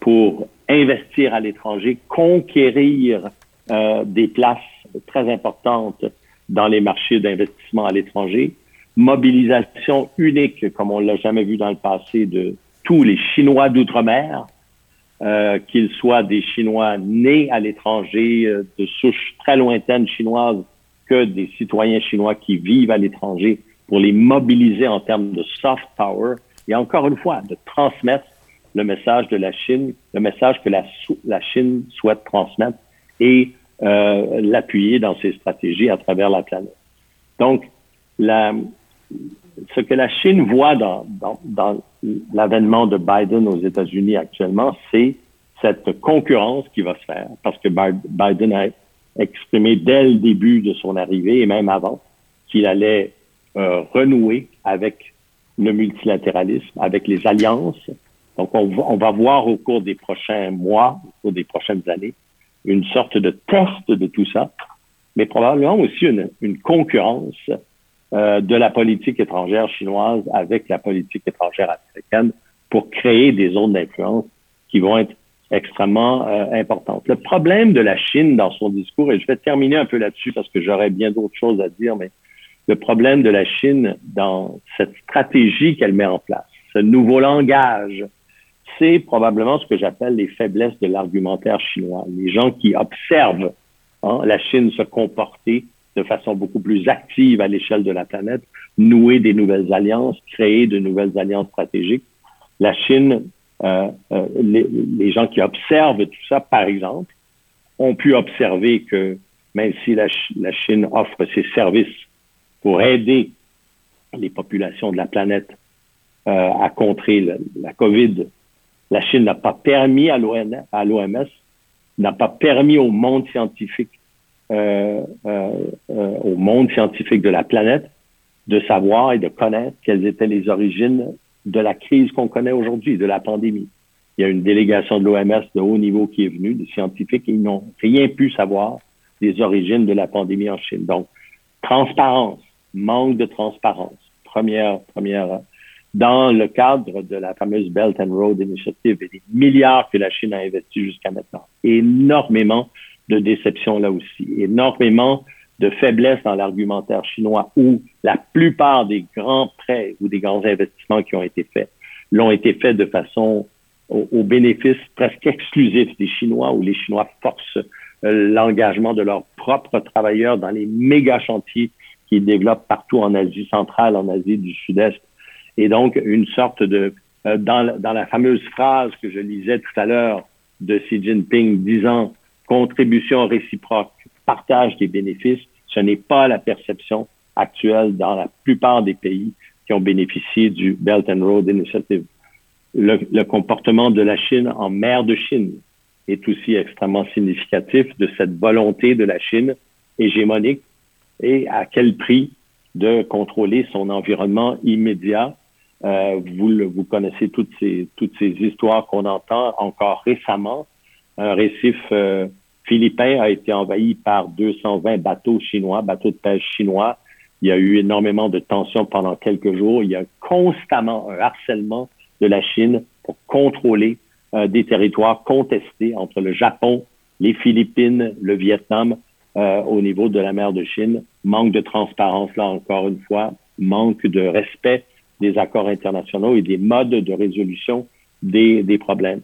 pour investir à l'étranger, conquérir euh, des places très importantes dans les marchés d'investissement à l'étranger, mobilisation unique, comme on l'a jamais vu dans le passé, de tous les Chinois d'outre-mer, euh, qu'ils soient des Chinois nés à l'étranger, euh, de souches très lointaines chinoises, que des citoyens chinois qui vivent à l'étranger, pour les mobiliser en termes de soft power. Et encore une fois, de transmettre le message de la Chine, le message que la, Chine souhaite transmettre et euh, l'appuyer dans ses stratégies à travers la planète. Donc, la, ce que la Chine voit dans, dans, dans l'avènement de Biden aux États-Unis actuellement, c'est cette concurrence qui va se faire, parce que Biden a exprimé dès le début de son arrivée et même avant qu'il allait euh, renouer avec le multilatéralisme, avec les alliances. Donc, on va, voir au cours des prochains mois, au cours des prochaines années, une sorte de test de tout ça, mais probablement aussi une, une concurrence euh, de la politique étrangère chinoise avec la politique étrangère américaine pour créer des zones d'influence qui vont être extrêmement euh, importantes. Le problème de la Chine dans son discours, et je vais terminer un peu là-dessus parce que j'aurais bien d'autres choses à dire, mais le problème de la Chine dans cette stratégie qu'elle met en place, ce nouveau langage, c'est probablement ce que j'appelle les faiblesses de l'argumentaire chinois. Les gens qui observent hein, la Chine se comporter de façon beaucoup plus active à l'échelle de la planète, nouer des nouvelles alliances, créer de nouvelles alliances stratégiques. La Chine, euh, euh, les, gens qui observent tout ça, par exemple, ont pu observer que même si la, Chine offre ses services pour aider les populations de la planète euh, à contrer la COVID, la Chine n'a pas permis à l'OMS, n'a pas permis au monde scientifique euh, euh, euh, au monde scientifique de la planète de savoir et de connaître quelles étaient les origines de la crise qu'on connaît aujourd'hui, de la pandémie. Il y a une délégation de l'OMS de haut niveau qui est venue, des scientifiques, et ils n'ont rien pu savoir des origines de la pandémie en Chine. Donc, transparence, manque de transparence. Première, première, dans le cadre de la fameuse Belt and Road Initiative et des milliards que la Chine a investis jusqu'à maintenant. Énormément de déception là aussi. Énormément de faiblesse dans l'argumentaire chinois où la plupart des grands prêts ou des grands investissements qui ont été faits l'ont été faits de façon au, bénéfice presque exclusif des Chinois où les Chinois forcent euh, l'engagement de leurs propres travailleurs dans les méga chantiers qu'ils développent partout en Asie centrale, en Asie du Sud-Est Et donc, une sorte de, euh, dans, la fameuse phrase que je lisais tout à l'heure de Xi Jinping disant contribution réciproque, partage des bénéfices, ce n'est pas la perception actuelle dans la plupart des pays qui ont bénéficié du Belt and Road Initiative. Le comportement de la Chine en mer de Chine est aussi extrêmement significatif de cette volonté de la Chine hégémonique et à quel prix de contrôler son environnement immédiat. Euh, vous, connaissez toutes ces, histoires qu'on entend encore récemment. Un récif euh, philippin a été envahi par 220 bateaux chinois, bateaux de pêche chinois. Il y a eu énormément de tensions pendant quelques jours. Il y a constamment un harcèlement de la Chine pour contrôler euh, des territoires contestés entre le Japon, les Philippines, le Vietnam au niveau de la mer de Chine. Manque de transparence, là encore une fois, manque de respect des accords internationaux et des modes de résolution des, des problèmes.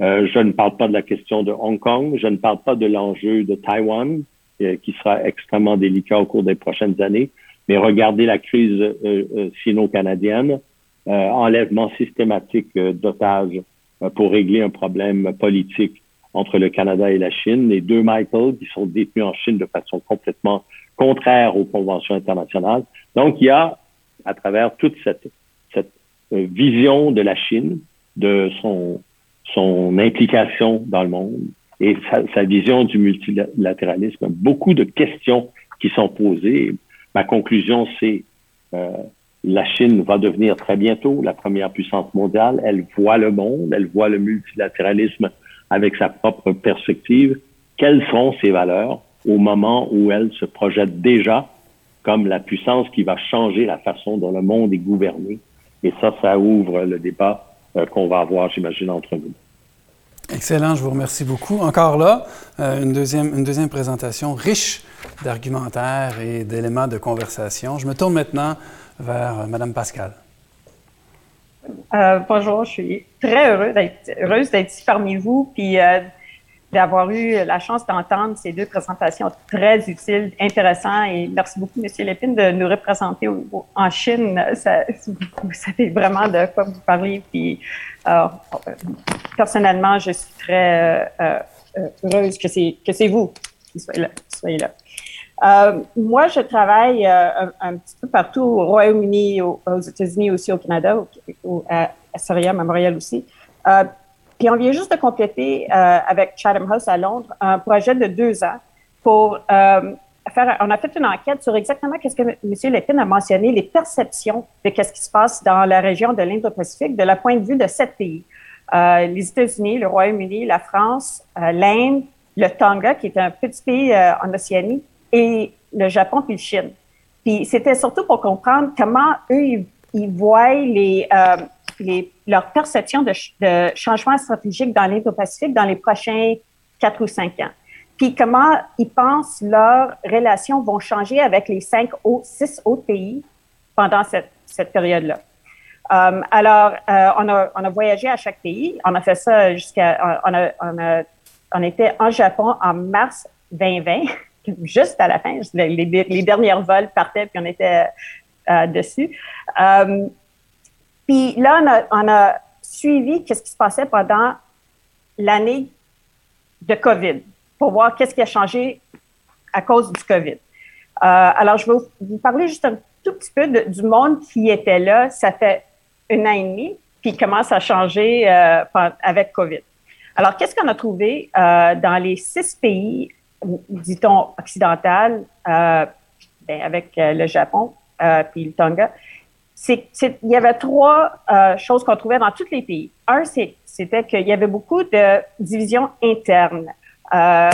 Euh, je ne parle pas de la question de Hong Kong, je ne parle pas de l'enjeu de Taïwan, euh, qui sera extrêmement délicat au cours des prochaines années, mais regardez la crise euh, sino-canadienne, enlèvement systématique d'otages pour régler un problème politique entre le Canada et la Chine, les deux Michael qui sont détenus en Chine de façon complètement contraire aux conventions internationales. Donc, il y a, à travers toute cette, cette vision de la Chine, de son son implication dans le monde et sa, vision du multilatéralisme. Beaucoup de questions qui sont posées. Ma conclusion, c'est euh, la Chine va devenir très bientôt la première puissance mondiale. Elle voit le monde, elle voit le multilatéralisme avec sa propre perspective. Quelles sont ses valeurs au moment où elle se projette déjà comme la puissance qui va changer la façon dont le monde est gouverné? Et ça, ça ouvre le débat euh, qu'on va avoir, j'imagine, entre nous. Excellent, je vous remercie beaucoup. Encore là, euh, une, deuxième, une deuxième présentation riche d'argumentaires et d'éléments de conversation. Je me tourne maintenant vers euh, Madame Pascal. bonjour, je suis très heureuse d'être, heureuse d'être ici parmi vous, puis d'avoir eu la chance d'entendre ces deux présentations très utiles, intéressantes. Et merci beaucoup, Monsieur Lépine, de nous représenter en Chine. Ça, vous savez vraiment de quoi vous parlez. Puis, euh, personnellement, je suis très euh, euh, heureuse que c'est, que c'est vous qui soyez là. moi, je travaille un, petit peu partout au Royaume-Uni, aux, États-Unis aussi, au Canada, à, à à Montréal aussi. Puis on vient juste de compléter euh, avec Chatham House à Londres un projet de deux ans pour euh, faire. On a fait une enquête sur exactement qu'est-ce que M. Lépine a mentionné, les perceptions de qu'est-ce qui se passe dans la région de l'Indo-Pacifique de la point de vue de sept pays euh, les États-Unis, le Royaume-Uni, la France, euh, l'Inde, le Tonga, qui est un petit pays euh, en Océanie, et le Japon puis le Chine. Puis c'était surtout pour comprendre comment eux ils, ils voient les leur perception de, de changement stratégique dans l'Indo-Pacifique dans les prochains quatre ou cinq ans. Puis comment ils pensent leurs relations vont changer avec les cinq ou six autres pays pendant cette, cette période-là. Um, alors, euh, on, a, on a voyagé à chaque pays. On a fait ça jusqu'à. On, a, on, a, on était en Japon en mars 2020, (laughs) juste à la fin. Les, les, dernières vols partaient, puis on était euh, dessus. Um, puis là, on a, suivi qu'est-ce qui se passait pendant l'année de COVID pour voir qu'est-ce qui a changé à cause du COVID. Euh, alors, je vais vous parler juste un tout petit peu du monde qui était là. Ça fait un an et demi, puis comment ça a changé euh, avec COVID. Alors, qu'est-ce qu'on a trouvé euh, dans les six pays, dit-on, occidental, ben, avec le Japon puis le Tonga? C'est, il y avait trois euh, choses qu'on trouvait dans tous les pays. Un, c'était qu'il y avait beaucoup de divisions internes euh,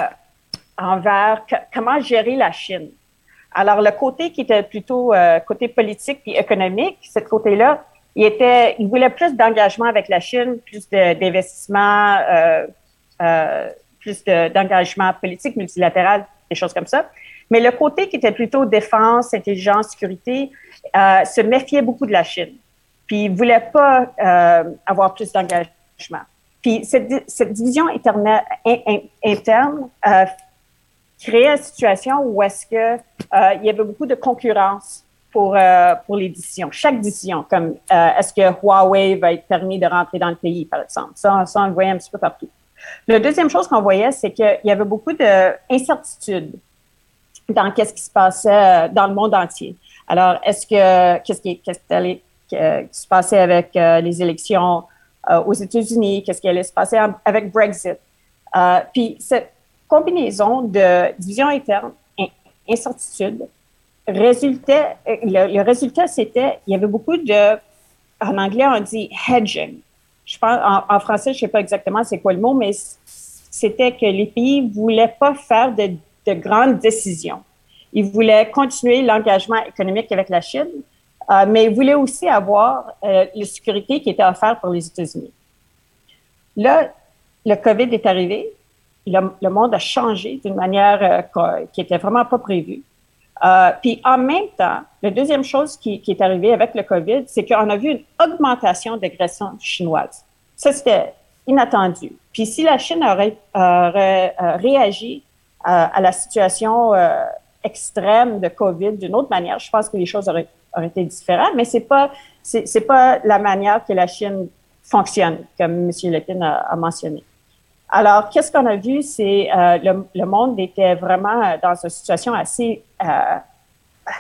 envers comment gérer la Chine. Alors, le côté qui était plutôt euh, côté politique puis économique, ce côté-là, il était, il voulait plus d'engagement avec la Chine, plus d'investissement, euh, euh, plus d'engagement politique multilatéral, des choses comme ça. Mais le côté qui était plutôt défense, intelligence, sécurité, euh, se méfiait beaucoup de la Chine. Puis, ne voulait pas euh, avoir plus d'engagement. Puis, cette, cette division interne, interne euh, créait une situation où est-ce que euh, il y avait beaucoup de concurrence pour, pour les décisions, chaque décision, comme est-ce que Huawei va être permis de rentrer dans le pays, par exemple? Ça, ça on le voyait un petit peu partout. La deuxième chose qu'on voyait, c'est qu'il y avait beaucoup d'incertitudes dans qu'est-ce qui se passait dans le monde entier. Alors, est-ce que qu'est-ce qui, qu'est-ce qui, se passait avec les élections aux États-Unis, qu'est-ce qui allait se passer avec Brexit? puis cette combinaison de division interne, incertitude, résultat, le, résultat, c'était, il y avait beaucoup de, en anglais, on dit hedging. Je pense, en, français, je ne sais pas exactement c'est quoi le mot, mais c'était que les pays ne voulaient pas faire de, grandes décisions. Ils voulaient continuer l'engagement économique avec la Chine, euh, mais ils voulaient aussi avoir euh, la sécurité qui était offerte pour les États-Unis. Là, le COVID est arrivé, le, monde a changé d'une manière euh, qui était vraiment pas prévue. Euh, puis en même temps, la deuxième chose qui, est arrivée avec le COVID, c'est qu'on a vu une augmentation d'agression chinoise. Ça, c'était inattendu. Puis si la Chine aurait, euh, réagi à la situation extrême de COVID d'une autre manière, je pense que les choses auraient, été différentes, mais c'est pas c'est pas la manière que la Chine fonctionne, comme M. Lepin a mentionné. Alors, qu'est-ce qu'on a vu, c'est euh, le, le, monde était vraiment euh, dans une situation assez euh,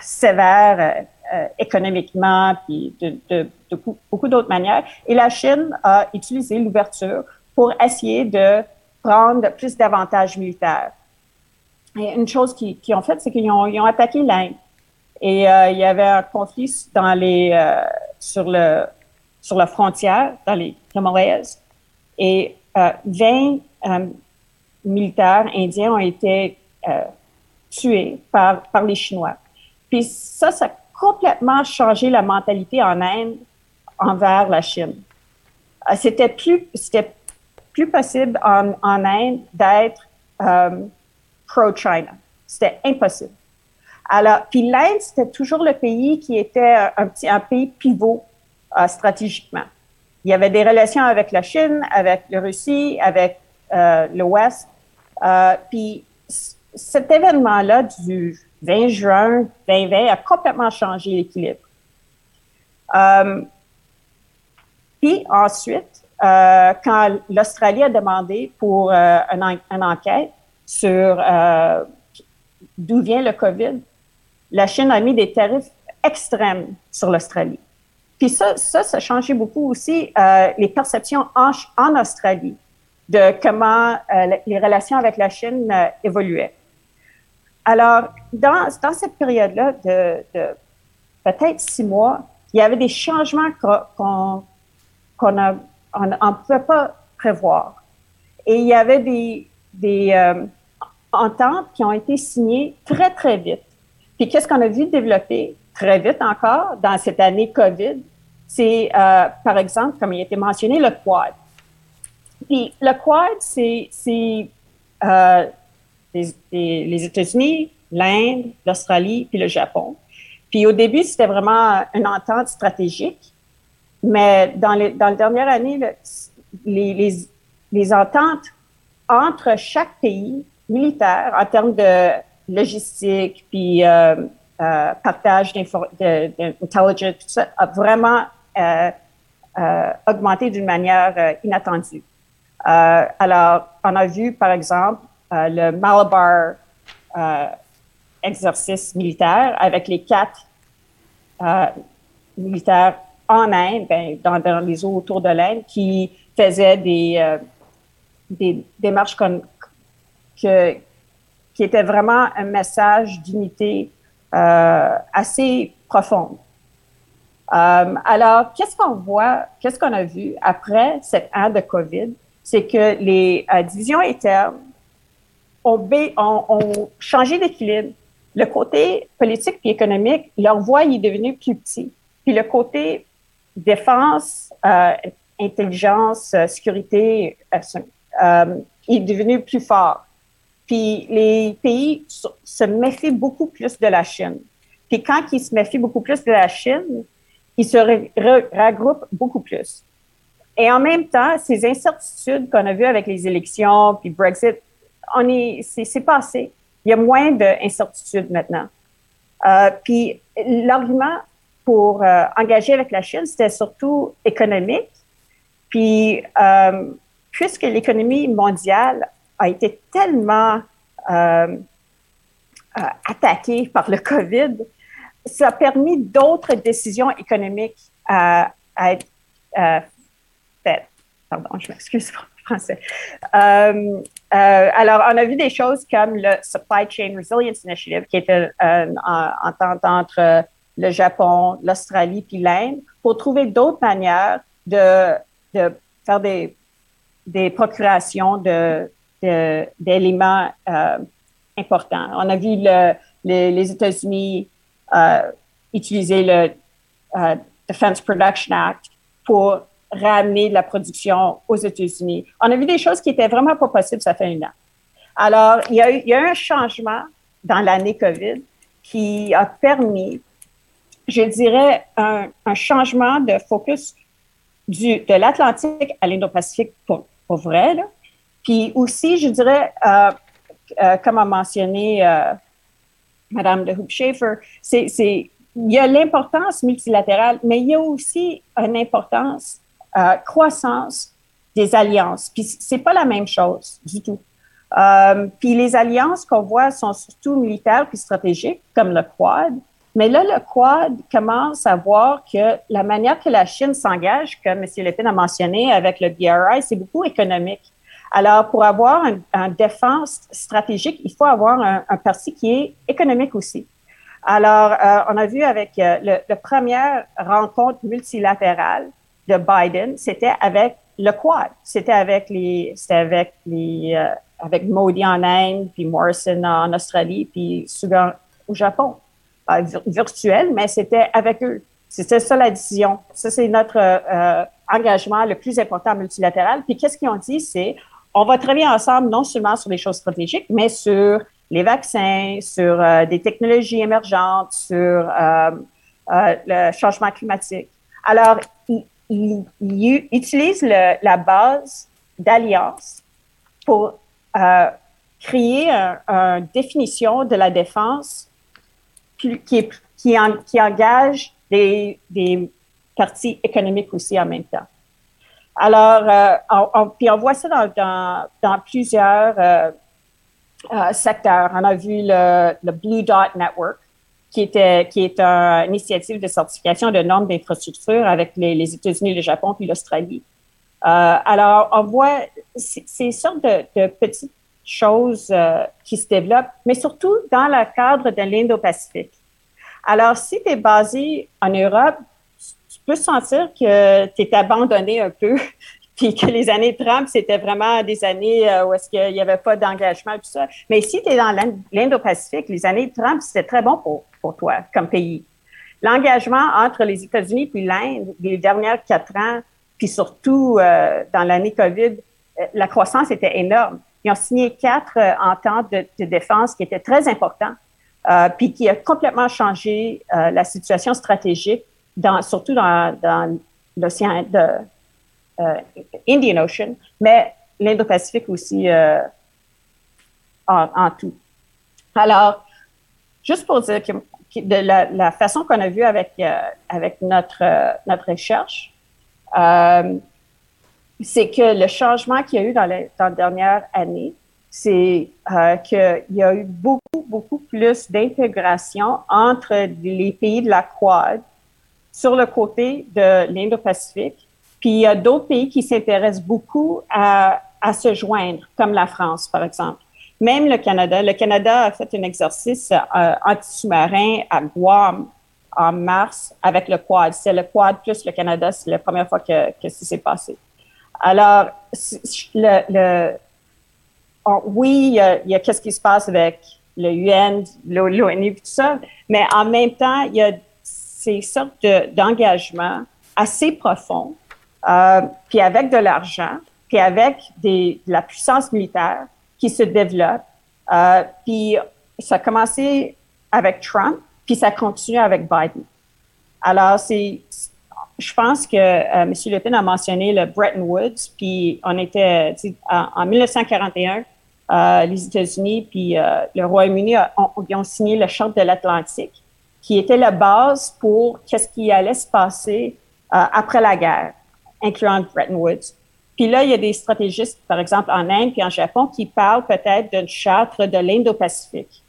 sévère euh, économiquement, puis de, de, de beaucoup d'autres manières. Et la Chine a utilisé l'ouverture pour essayer de prendre plus d'avantages militaires. Une chose qu'ils ont faite, c'est qu'ils ont, ils ont, attaqué l'Inde. Et il y avait un conflit dans les, sur, le, sur la frontière, dans les Himalayas. Et 20 euh, militaires indiens ont été euh, tués par, par les Chinois. Puis ça, ça a complètement changé la mentalité en Inde envers la Chine. Euh, c'était plus, c'était plus possible en, en Inde d'être pro-China. C'était impossible. Alors, puis l'Inde, c'était toujours le pays qui était un, petit, un pays pivot stratégiquement. Il y avait des relations avec la Chine, avec la Russie, avec euh, l'Ouest. Euh, puis cet événement-là du 20 juin 2020 a complètement changé l'équilibre. Euh, puis ensuite, quand l'Australie a demandé pour une, une, enquête sur d'où vient le COVID, la Chine a mis des tarifs extrêmes sur l'Australie. Puis ça, ça, ça a changé beaucoup aussi euh, les perceptions en, Australie de comment euh, les relations avec la Chine euh, évoluaient. Alors, dans, dans cette période-là de, de peut-être six mois, il y avait des changements qu'on qu'on ne on, pouvait pas prévoir. Et il y avait des, des ententes qui ont été signées très, très vite. Puis qu'est-ce qu'on a vu développer très vite encore dans cette année COVID? c'est, euh, par exemple, comme il a été mentionné, le Quad. Puis le Quad, c'est, euh, les, États-Unis, l'Inde, l'Australie, puis le Japon. Puis au début, c'était vraiment une entente stratégique, mais dans les, dans les dernières années, les, les, les ententes entre chaque pays militaire en termes de logistique, puis euh, euh partage d'intelligence, tout ça, a vraiment euh, augmenté d'une manière inattendue. alors, on a vu, par exemple, le Malabar exercice militaire avec les quatre militaires en Inde, ben, dans, les eaux autour de l'Inde, qui faisaient des, des démarches qui étaient vraiment un message d'unité assez profonde. Euh, alors, qu'est-ce qu'on voit, qu'est-ce qu'on a vu après cette année de COVID? C'est que les euh, divisions internes ont, changé d'équilibre. Le côté politique et économique, leur voix est devenue plus petit. Puis le côté défense, euh, intelligence, sécurité est devenu plus fort. Puis les pays se méfient beaucoup plus de la Chine. Puis quand ils se méfient beaucoup plus de la Chine, ils se regroupent beaucoup plus. Et en même temps, ces incertitudes qu'on a vues avec les élections, puis Brexit, on est, c'est, passé. Il y a moins d'incertitudes maintenant. puis l'argument pour engager avec la Chine, c'était surtout économique. Puis, puisque l'économie mondiale a été tellement attaquée par le COVID, ça a permis d'autres décisions économiques à, être faites. Pardon, je m'excuse pour le français. Euh, euh, alors, on a vu des choses comme le Supply Chain Resilience Initiative, qui était une entente entre le Japon, l'Australie puis l'Inde, pour trouver d'autres manières de, de, faire des, des procurations de, d'éléments euh, importants. On a vu le, les, États-Unis euh, utiliser le euh, Defense Production Act pour ramener la production aux États-Unis. On a vu des choses qui étaient vraiment pas possibles, ça fait un an. Alors, il y a eu, il y a eu un changement dans l'année COVID qui a permis, je dirais, un, un changement de focus du, de l'Atlantique à l'Indo-Pacifique pour, pour vrai. Là. Puis aussi, je dirais, euh, euh, comme a mentionné euh, Madame de Hoop-Schaefer, c'est, il y a l'importance multilatérale, mais il y a aussi une importance euh, croissance des alliances. Puis c'est pas la même chose du tout. Euh, puis les alliances qu'on voit sont surtout militaires puis stratégiques, comme le Quad. Mais là, le Quad commence à voir que la manière que la Chine s'engage, comme M. Le Pen a mentionné avec le BRI, c'est beaucoup économique. Alors, pour avoir une défense stratégique, il faut avoir un, un, parti qui est économique aussi. Alors, euh, on a vu avec euh, le, la première rencontre multilatérale de Biden, c'était avec le Quad. C'était avec les, c'était avec les, euh, avec Modi en Inde, puis Morrison en Australie, puis Suga au Japon. virtuel, mais c'était avec eux. C'était ça la décision. Ça, c'est notre engagement le plus important multilatéral. Puis qu'est-ce qu'ils ont dit? C'est on va travailler ensemble non seulement sur les choses stratégiques, mais sur les vaccins, sur euh, des technologies émergentes, sur euh, euh, le changement climatique. Alors, il, il, il la base d'alliance pour créer une un définition de la défense qui, qui, qui engage des, des parties économiques aussi en même temps. Alors, euh, on, puis on voit ça dans, dans, dans plusieurs euh, euh, secteurs. On a vu le, le, Blue Dot Network, qui, était, qui est une initiative de certification de normes d'infrastructure avec les, États-Unis, le Japon puis l'Australie. Euh, alors, on voit ces sortes de, de, petites choses euh, qui se développent, mais surtout dans le cadre de l'Indo-Pacifique. Alors, si tu basé en Europe, peux sentir que tu es abandonné un peu, (laughs) puis que les années Trump, c'était vraiment des années euh, où est-ce qu'il n'y avait pas d'engagement, tout ça. Mais si tu es dans l'Indo-Pacifique, les années Trump, c'était très bon pour, pour toi comme pays. L'engagement entre les États-Unis puis l'Inde, les dernières quatre ans, puis surtout euh, dans l'année COVID, euh, la croissance était énorme. Ils ont signé quatre ententes de, défense qui étaient très importantes, puis qui a complètement changé la situation stratégique dans, surtout dans, dans l'océan de euh, Indian Ocean, mais l'Indo-Pacifique aussi euh, en, en, tout. Alors, juste pour dire que, de la, la façon qu'on a vu avec, euh, avec notre, euh, notre recherche, euh, c'est que le changement qu'il y a eu dans, les, dans la dernière année, c'est euh, qu'il y a eu beaucoup, beaucoup plus d'intégration entre les pays de la Quad sur le côté de l'Indo-Pacifique. Puis il y a d'autres pays qui s'intéressent beaucoup à, se joindre, comme la France, par exemple. Même le Canada. Le Canada a fait un exercice euh, anti-sous-marin à Guam en mars avec le Quad. C'est le Quad plus le Canada, c'est la première fois que, ça s'est passé. Alors, le, le oui, il y a, a qu'est-ce qui se passe avec le UN, l'ONU, tout ça, mais en même temps, il y a ces sortes d'engagement assez profonds, euh, puis avec de l'argent, puis avec des, de la puissance militaire qui se développe. Euh, puis ça a commencé avec Trump, puis ça continue avec Biden. Alors, c'est, je pense que euh, M. Le Pen a mentionné le Bretton Woods, puis on était en, en 1941, euh, les États-Unis puis euh, le Royaume-Uni ont, ont, signé le Charte de l'Atlantique qui était la base pour qu'est-ce qui allait se passer euh, après la guerre, incluant Bretton Woods. Puis là, il y a des stratégistes, par exemple en Inde et en Japon, qui parlent peut-être d'une charte de l'Indo-Pacifique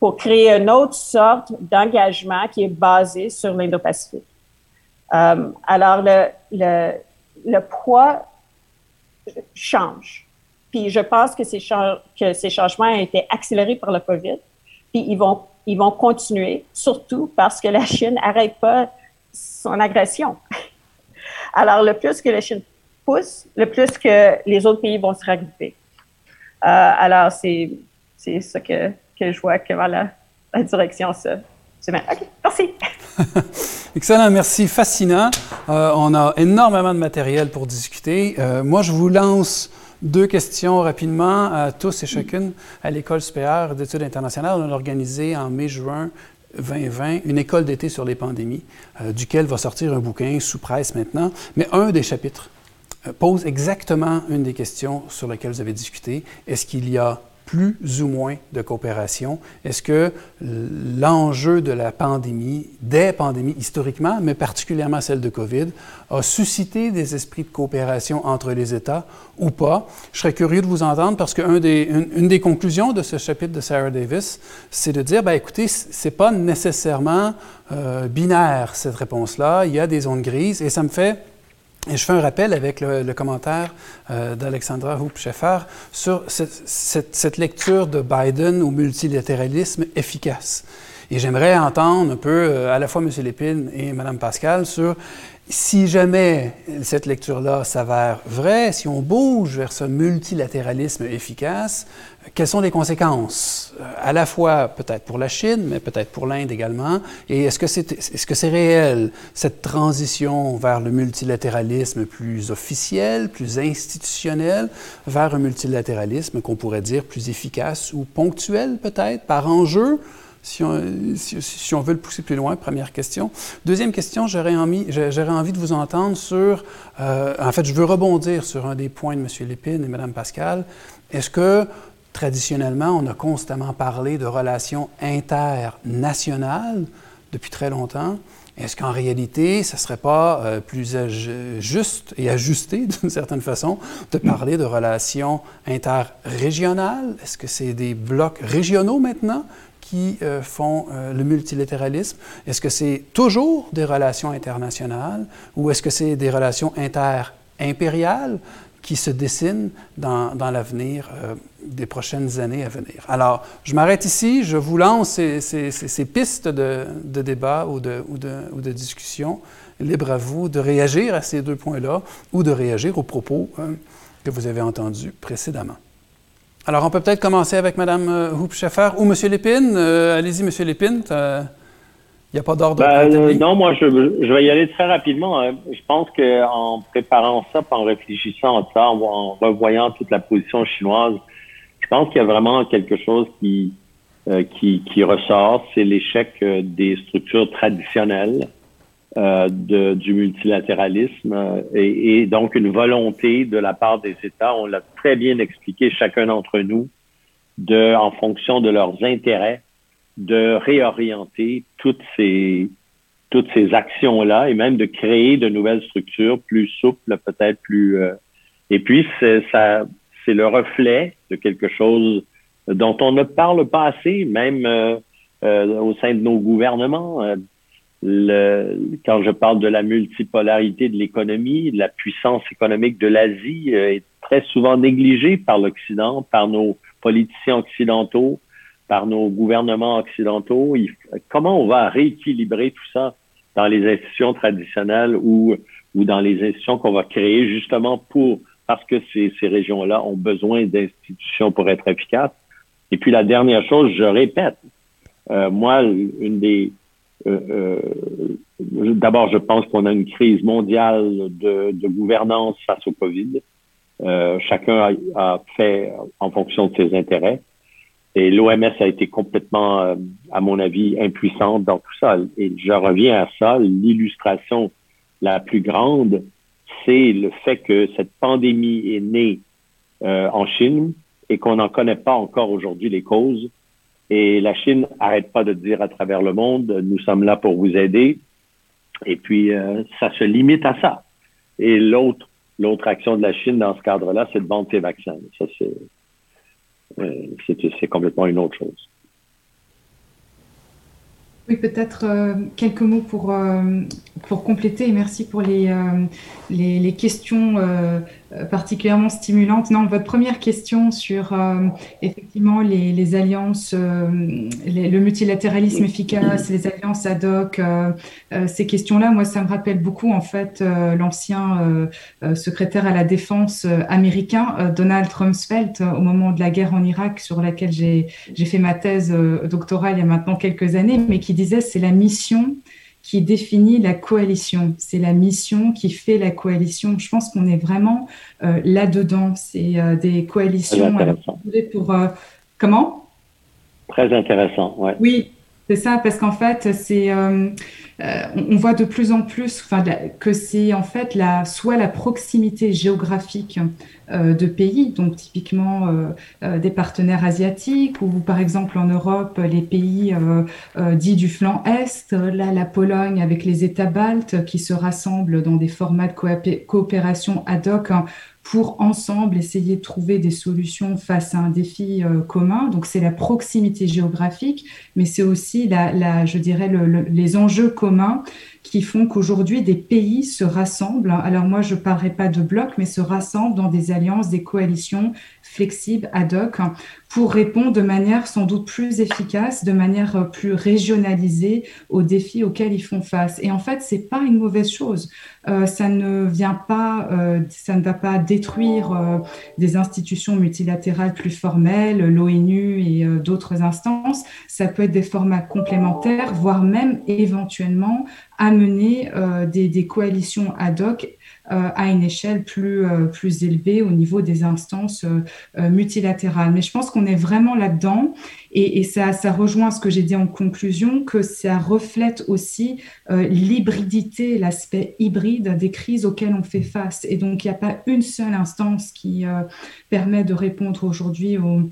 pour créer une autre sorte d'engagement qui est basé sur l'Indo-Pacifique. Euh, alors, le, le, le, poids change. Puis je pense que ces, que ces changements ont été accélérés par le COVID. Puis ils vont, ils vont continuer, surtout parce que la Chine n'arrête pas son agression. (laughs) Alors, le plus que la Chine pousse, le plus que les autres pays vont se regrouper. Euh, alors, c'est ça que, que je vois que voilà, la direction se, se met. OK, merci. (laughs) Excellent, merci. Fascinant. Euh, on a énormément de matériel pour discuter. Euh, moi, je vous lance deux questions rapidement à tous et chacune. À l'École supérieure d'études internationales, on a organisé en mai-juin 2020 une école d'été sur les pandémies, euh, duquel va sortir un bouquin sous presse maintenant. Mais un des chapitres pose exactement une des questions sur lesquelles vous avez discuté. Est-ce qu'il y a plus ou moins de coopération? Est-ce que l'enjeu de la pandémie, des pandémies historiquement, mais particulièrement celle de COVID, a suscité des esprits de coopération entre les États ou pas? Je serais curieux de vous entendre parce qu'une des, une, des conclusions de ce chapitre de Sarah Davis, c'est de dire, ben, écoutez, c'est pas nécessairement euh, binaire cette réponse-là, il y a des zones grises et ça me fait et je fais un rappel avec le, commentaire euh, d'Alexandra hoop sur cette, lecture de Biden au multilatéralisme efficace. Et j'aimerais entendre un peu euh, à la fois M. Lépine et Mme Pascal sur si jamais cette lecture-là s'avère vraie, si on bouge vers ce multilatéralisme efficace, quelles sont les conséquences, euh, à la fois peut-être pour la Chine, mais peut-être pour l'Inde également, et est-ce que c'est est -ce c'est réel, cette transition vers le multilatéralisme plus officiel, plus institutionnel, vers un multilatéralisme qu'on pourrait dire plus efficace ou ponctuel peut-être, par enjeu? Si on, veut le pousser plus loin, première question. Deuxième question, j'aurais envie, de vous entendre sur, euh, en fait, je veux rebondir sur un des points de M. Lépine et Mme Pascal. Est-ce que, traditionnellement, on a constamment parlé de relations internationales depuis très longtemps? Est-ce qu'en réalité, ce ne serait pas euh, plus juste et ajusté, (laughs) d'une certaine façon, de parler de relations interrégionales? Est-ce que c'est des blocs régionaux maintenant euh, font euh, le multilatéralisme? Est-ce que c'est toujours des relations internationales ou est-ce que c'est des relations inter-impériales qui se dessinent dans, l'avenir euh, des prochaines années à venir? Alors, je m'arrête ici, je vous lance ces, pistes de, débat ou de, discussion. Libre à vous de réagir à ces deux points-là ou de réagir aux propos que vous avez entendus précédemment. Alors, on peut peut-être commencer avec Mme euh, Hoopscheffer ou M. Lépine. Euh, allez-y, M. Lépine. Il n'y a pas d'ordre. Ben, non, moi, je, vais y aller très rapidement. Hein. Je pense qu'en préparant ça, en réfléchissant à ça, en, revoyant toute la position chinoise, je pense qu'il y a vraiment quelque chose qui, euh, qui, qui ressort. C'est l'échec des structures traditionnelles euh, de, du multilatéralisme euh, et, et, donc une volonté de la part des États, on l'a très bien expliqué chacun d'entre nous, de, en fonction de leurs intérêts, de réorienter toutes ces toutes ces actions-là et même de créer de nouvelles structures plus souples, peut-être plus. Euh, et puis c'est ça, c'est le reflet de quelque chose dont on ne parle pas assez, même euh, au sein de nos gouvernements le, quand je parle de la multipolarité de l'économie, la puissance économique de l'Asie euh, est très souvent négligée par l'Occident, par nos politiciens occidentaux, par nos gouvernements occidentaux. comment on va rééquilibrer tout ça dans les institutions traditionnelles ou, ou dans les institutions qu'on va créer justement pour parce que ces, ces régions-là ont besoin d'institutions pour être efficaces? Et puis la dernière chose, je répète, euh, moi, une des euh, euh, d'abord, je pense qu'on a une crise mondiale de, gouvernance face au Covid. Euh, chacun a, fait en fonction de ses intérêts. Et l'OMS a été complètement, à mon avis, impuissante dans tout ça. Et je reviens à ça. L'illustration la plus grande, c'est le fait que cette pandémie est née en Chine et qu'on n'en connaît pas encore aujourd'hui les causes Et la Chine n'arrête pas de dire à travers le monde, nous sommes là pour vous aider. Et puis, euh, ça se limite à ça. Et l'autre, l'autre action de la Chine dans ce cadre-là, c'est de vendre ses vaccins. Ça, c'est, euh, c'est complètement une autre chose. Oui, peut-être euh, quelques mots pour, pour compléter merci pour les, les, questions particulièrement stimulantes. Non, votre première question sur effectivement les, les alliances, le multilatéralisme efficace, les alliances ad hoc, ces questions-là, moi, ça me rappelle beaucoup en fait l'ancien secrétaire à la défense américain, Donald Rumsfeld, au moment de la guerre en Irak, sur laquelle j'ai fait ma thèse doctorale il y a maintenant quelques années, mais qui disait c'est la mission qui définit la coalition. C'est la mission qui fait la coalition. Je pense qu'on est vraiment euh, là-dedans. C'est euh, des coalitions pour... Euh, comment? Très intéressant, ouais. Oui, c'est ça, parce qu'en fait, c'est, euh, euh, on voit de plus en plus enfin, que c'est en fait la, soit la proximité géographique euh, de pays, donc typiquement des partenaires asiatiques, ou par exemple en Europe, les pays dits du flanc Est, là la Pologne avec les États baltes qui se rassemblent dans des formats de coopération ad hoc hein, pour ensemble essayer de trouver des solutions face à un défi euh, commun. Donc c'est la proximité géographique, mais c'est aussi la, je dirais les enjeux communs qui font qu'aujourd'hui des pays se rassemblent. Alors moi je parlerai pas de blocs, mais se rassemblent dans des alliances, des coalitions flexibles ad hoc pour répondre de manière sans doute plus efficace, de manière euh, plus régionalisée aux défis auxquels ils font face. Et en fait, c'est pas une mauvaise chose. Euh, ça ne vient pas, ça ne va pas détruire euh, des institutions multilatérales plus formelles, l'ONU et euh, d'autres instances. Ça peut être des formats complémentaires, voire même éventuellement amener des, des coalitions ad hoc euh, à une échelle plus, euh, plus élevée au niveau des instances euh, multilatérales. Mais je pense qu'on est vraiment là-dedans et, ça rejoint ce que j'ai dit en conclusion, que ça reflète aussi l'hybridité, l'aspect hybride des crises auxquelles on fait face. Et donc, il n'y a pas une seule instance qui permet de répondre aujourd'hui aux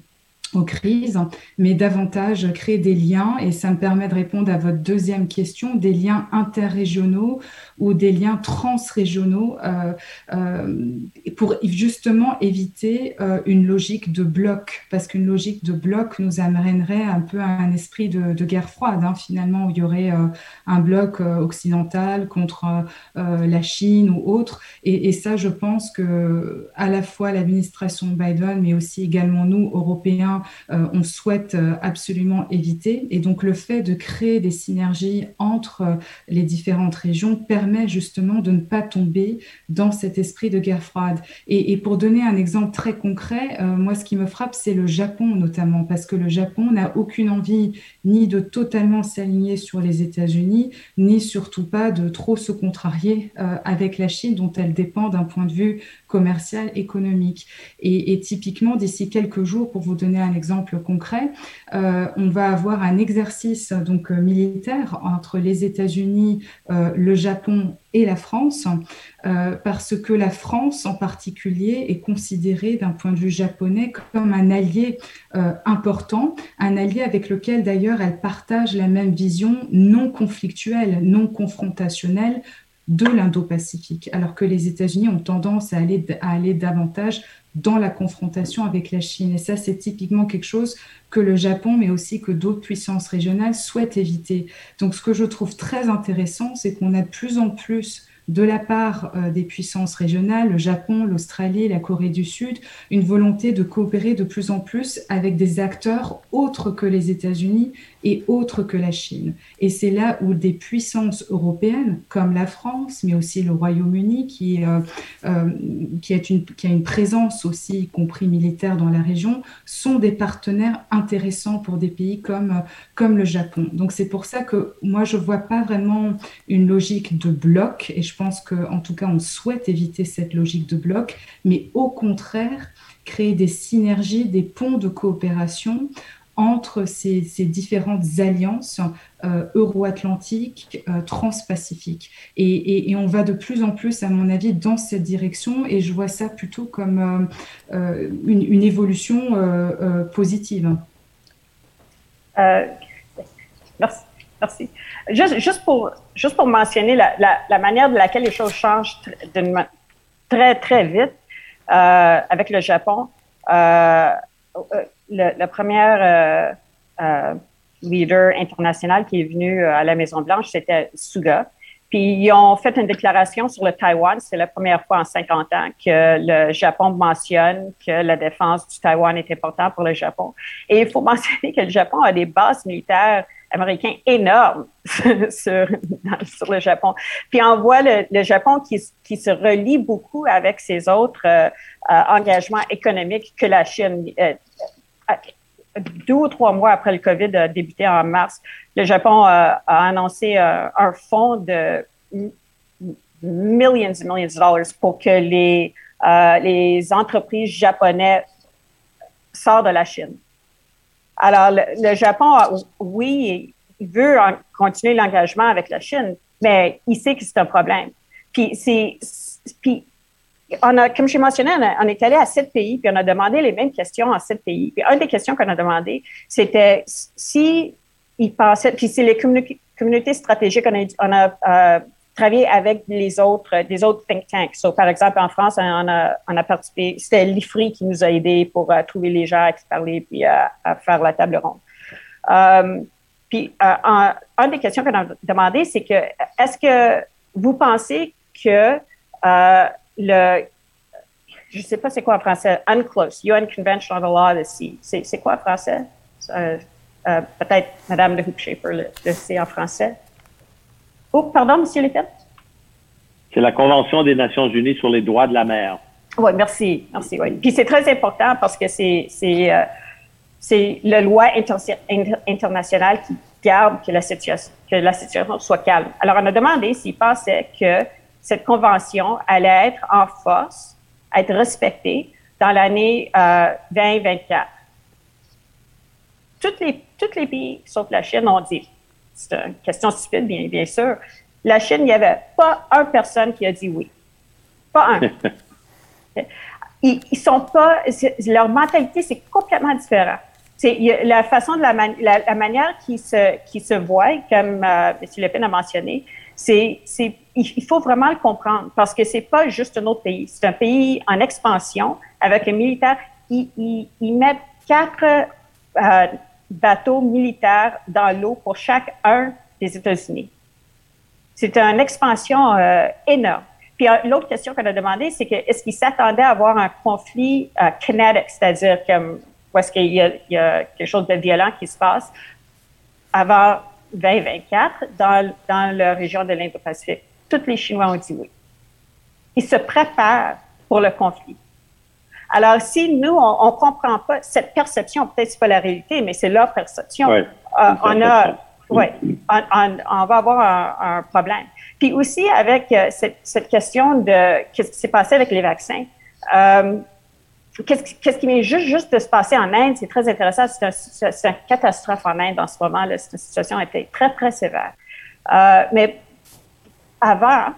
aux crises, mais davantage créer des liens, et ça me permet de répondre à votre deuxième question, des liens interrégionaux ou des liens transrégionaux euh, euh, pour justement éviter euh, une logique de bloc, parce qu'une logique de bloc nous amènerait un peu à un esprit de, guerre froide, hein, finalement, où il y aurait euh, un bloc occidental contre la Chine ou autre, et, et, ça, je pense que à la fois l'administration Biden, mais aussi également nous, Européens, euh, on souhaite euh, absolument éviter. Et donc le fait de créer des synergies entre euh, les différentes régions permet justement de ne pas tomber dans cet esprit de guerre froide. Et, pour donner un exemple très concret, moi ce qui me frappe, c'est le Japon notamment, parce que le Japon n'a aucune envie ni de totalement s'aligner sur les États-Unis, ni surtout pas de trop se contrarier avec la Chine, dont elle dépend d'un point de vue commercial, économique. Et, typiquement, d'ici quelques jours, pour vous donner un exemple concret, euh, on va avoir un exercice donc euh, militaire entre les États-Unis, euh, le Japon et la France, parce que la France en particulier est considérée d'un point de vue japonais comme un allié important, un allié avec lequel d'ailleurs elle partage la même vision non conflictuelle, non confrontationnelle de l'Indo-Pacifique, alors que les États-Unis ont tendance à aller, davantage dans la confrontation avec la Chine. Et ça, c'est typiquement quelque chose que le Japon, mais aussi que d'autres puissances régionales souhaitent éviter. Donc, ce que je trouve très intéressant, c'est qu'on a de plus en plus de la part euh, des puissances régionales, le Japon, l'Australie, la Corée du Sud, une volonté de coopérer de plus en plus avec des acteurs autres que les États-Unis et autres que la Chine. Et c'est là où des puissances européennes, comme la France, mais aussi le Royaume-Uni, qui, euh, euh, qui, a une présence aussi, y compris militaire dans la région, sont des partenaires intéressants pour des pays comme, comme le Japon. Donc c'est pour ça que moi, je ne vois pas vraiment une logique de bloc, et je pense qu'en tout cas, on souhaite éviter cette logique de bloc, mais au contraire, créer des synergies, des ponts de coopération entre ces, différentes alliances euh, euro-atlantiques, euh, transpacifiques. Et, on va de plus en plus, à mon avis, dans cette direction, et je vois ça plutôt comme euh, euh une, une, évolution positive. merci. Merci. Juste, pour, juste pour mentionner la, manière de laquelle les choses changent très, très vite avec le Japon. Le, la première leader international qui est venu à la Maison-Blanche, c'était Suga. Puis ils ont fait une déclaration sur le Taïwan. C'est la première fois en 50 ans que le Japon mentionne que la défense du Taïwan est importante pour le Japon. Et il faut (laughs) mentionner que le Japon a des bases militaires américaines énormes (laughs) sur, le Japon. Puis on voit le, Japon qui, se relie beaucoup avec ses autres euh, euh, engagements économiques que la Chine. Euh, deux ou trois mois après le COVID a débuté en mars, le Japon a, annoncé euh, un fonds de millions et millions de dollars pour que les, euh, les entreprises japonaises sortent de la Chine. Alors, le, Japon, oui, il veut continuer l'engagement avec la Chine, mais il sait que c'est un problème. Puis, c'est, puis on a, comme j'ai mentionné, on, est allé à sept pays, puis on a demandé les mêmes questions à sept pays. Puis une des questions qu'on a demandé, c'était si ils pensaient, puis c'est les communautés stratégiques, on a, on a euh, travaillé avec les autres, des autres think tanks. So, par exemple, en France, on a, on a participé, c'était l'IFRI qui nous a aidés pour euh, trouver les gens à qui parler, puis euh, à faire la table ronde. Um, puis, un, une des questions qu'on a demandé, c'est que est-ce que vous pensez que le, je ne sais pas c'est quoi en français, UNCLOS, UN Convention on the Law of the Sea. C'est quoi en français? Euh, euh, peut-être Madame de Hoopshaper le, le sait en français. Oh, pardon, Monsieur Lepet? C'est la Convention des Nations Unies sur les droits de la mer. Oui, merci, merci. Oui. Puis c'est très important parce que c'est c'est euh, la loi internationale qui garde que la situation que la situation soit calme. Alors on a demandé s'il pensait que cette convention allait être en force, être respectée dans l'année 2024. Euh, toutes les, toutes les pays, sauf la Chine, ont dit, c'est une question stupide, bien, bien sûr, la Chine, il n'y avait pas une personne qui a dit oui. Pas un. (laughs) ils, ils, sont pas, leur mentalité, c'est complètement différent. C'est la façon de la, la, manière qui se, qui se voit, comme euh, M. Le Pen a mentionné, c'est, il faut vraiment le comprendre parce que c'est pas juste un autre pays. C'est un pays en expansion avec un militaire. Ils, mettent quatre euh, bateaux militaires dans l'eau pour chaque un des États-Unis. C'est une expansion euh, énorme. Puis euh, l'autre question qu'on a demandé, c'est que est-ce qu'ils s'attendaient à avoir un conflit kinetic, c'est-à-dire comme est-ce qu'il y, y, a quelque chose de violent qui se passe avant 2024 dans, dans la région de l'Indo-Pacifique? Tous les Chinois ont dit oui. Ils se préparent pour le conflit. Alors, si nous, on ne comprend pas cette perception, peut-être c'est pas la réalité, mais c'est leur perception, euh, on a, ouais, on, va avoir un, problème. Puis aussi avec euh, cette, cette, question de qu'est-ce qui s'est passé avec les vaccins. Euh, Qu'est-ce qui vient juste, juste de se passer en Inde? C'est très intéressant. C'est une catastrophe en Inde en ce moment. Cette situation a été très, très sévère. Mais avant,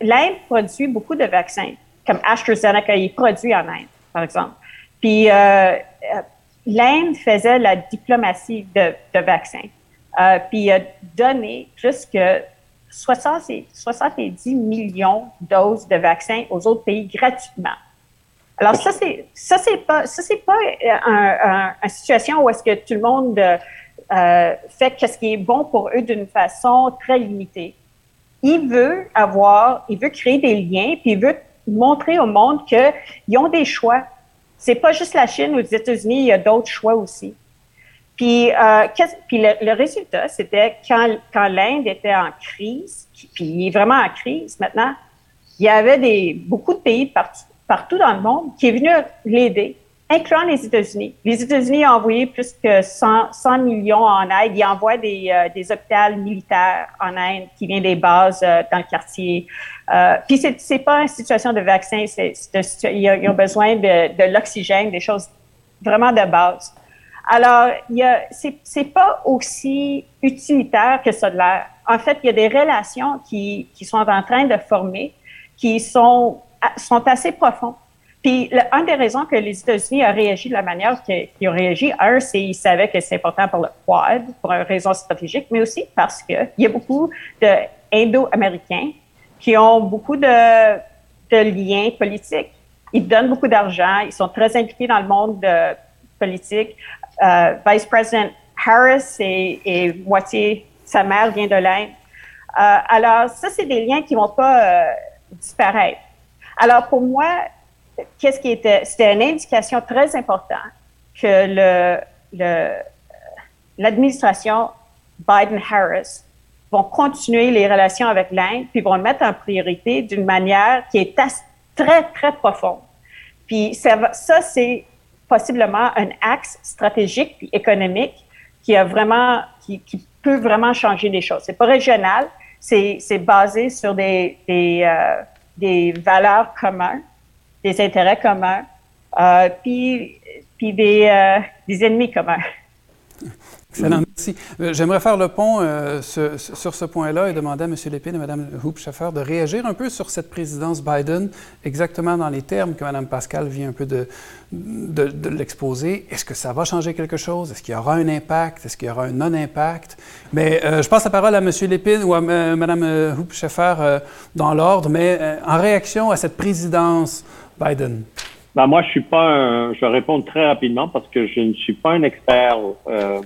l'Inde produit beaucoup de vaccins, comme AstraZeneca, il produit en Inde, par exemple. Puis euh, euh l'Inde faisait la diplomatie de, vaccins. Euh, puis a donné plus que 60, 70 millions de doses de vaccins aux autres pays gratuitement. Alors ça c'est ça c'est pas ça c'est pas euh, une situation où est-ce que tout le monde fait ce qui est bon pour eux d'une façon très limitée. Il veut avoir, il veut créer des liens, puis il veut montrer au monde qu'ils ont des choix. C'est pas juste la Chine ou les États-Unis, il y a d'autres choix aussi. Puis, euh, puis le, le résultat, c'était quand, quand l'Inde était en crise, puis il est vraiment en crise maintenant, il y avait des, beaucoup de pays partout, partout dans le monde qui est venu l'aider, incluant les États-Unis. Les États-Unis ont envoyé plus que 100, 100 millions en aide. Ils envoient des, euh, des hôpitaux militaires en Inde qui viennent des bases euh, dans le quartier. Euh, puis c'est, c'est pas une situation de vaccin, c'est, ils, ont, besoin de, de l'oxygène, des choses vraiment de base. Alors, il y a, c'est, c'est pas aussi utilitaire que ça de l'air. En fait, il y a des relations qui, qui sont en train de former, qui sont sont assez profonds. Puis, une des raisons que les États-Unis ont réagi de la manière qu'ils ont réagi, un, c'est qu'ils savaient que c'est important pour le Quad, pour une raison stratégique, mais aussi parce qu'il y a beaucoup d'Indo-Américains qui ont beaucoup de, liens politiques. Ils donnent beaucoup d'argent, ils sont très impliqués dans le monde de, politique. Euh, Vice-président Harris est, moitié, sa mère vient de l'Inde. Euh, alors, ça, c'est des liens qui ne vont pas euh, disparaître. Alors, pour moi, qu'est-ce qui était, c'était une indication très importante que l'administration Biden-Harris vont continuer les relations avec l'Inde, puis vont le mettre en priorité d'une manière qui est très, très profonde. Puis ça, c'est possiblement un axe stratégique et économique qui a vraiment, qui, peut vraiment changer les choses. C'est pas régional, c'est, basé sur des, des, euh, valeurs communes des intérêts communs, euh, puis, puis des, euh, des, ennemis communs. Excellent, merci. Euh, j'aimerais faire le pont sur ce point-là et demander à M. Lépine et Mme Hoop-Schaffer de réagir un peu sur cette présidence Biden, exactement dans les termes que Mme Pascal vient un peu de, de, l'exposer. Est-ce que ça va changer quelque chose? Est-ce qu'il y aura un impact? Est-ce qu'il y aura un non-impact? Mais je passe la parole à M. Lépine ou à Mme Hoop-Schaffer dans l'ordre, mais en réaction à cette présidence Biden? Ben moi, je suis pas un, je vais répondre très rapidement parce que je ne suis pas un expert euh,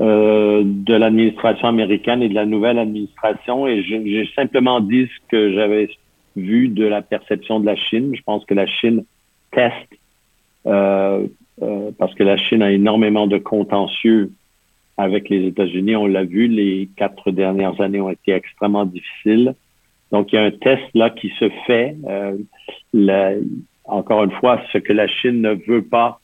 euh, de l'administration américaine et de la nouvelle administration et j'ai simplement dit ce que j'avais vu de la perception de la Chine. Je pense que la Chine teste euh, euh parce que la Chine a énormément de contentieux avec les États-Unis. On l'a vu, les quatre dernières années ont été extrêmement difficiles. Donc, il y a un test là qui se fait. Euh, encore une fois, ce que la Chine ne veut pas,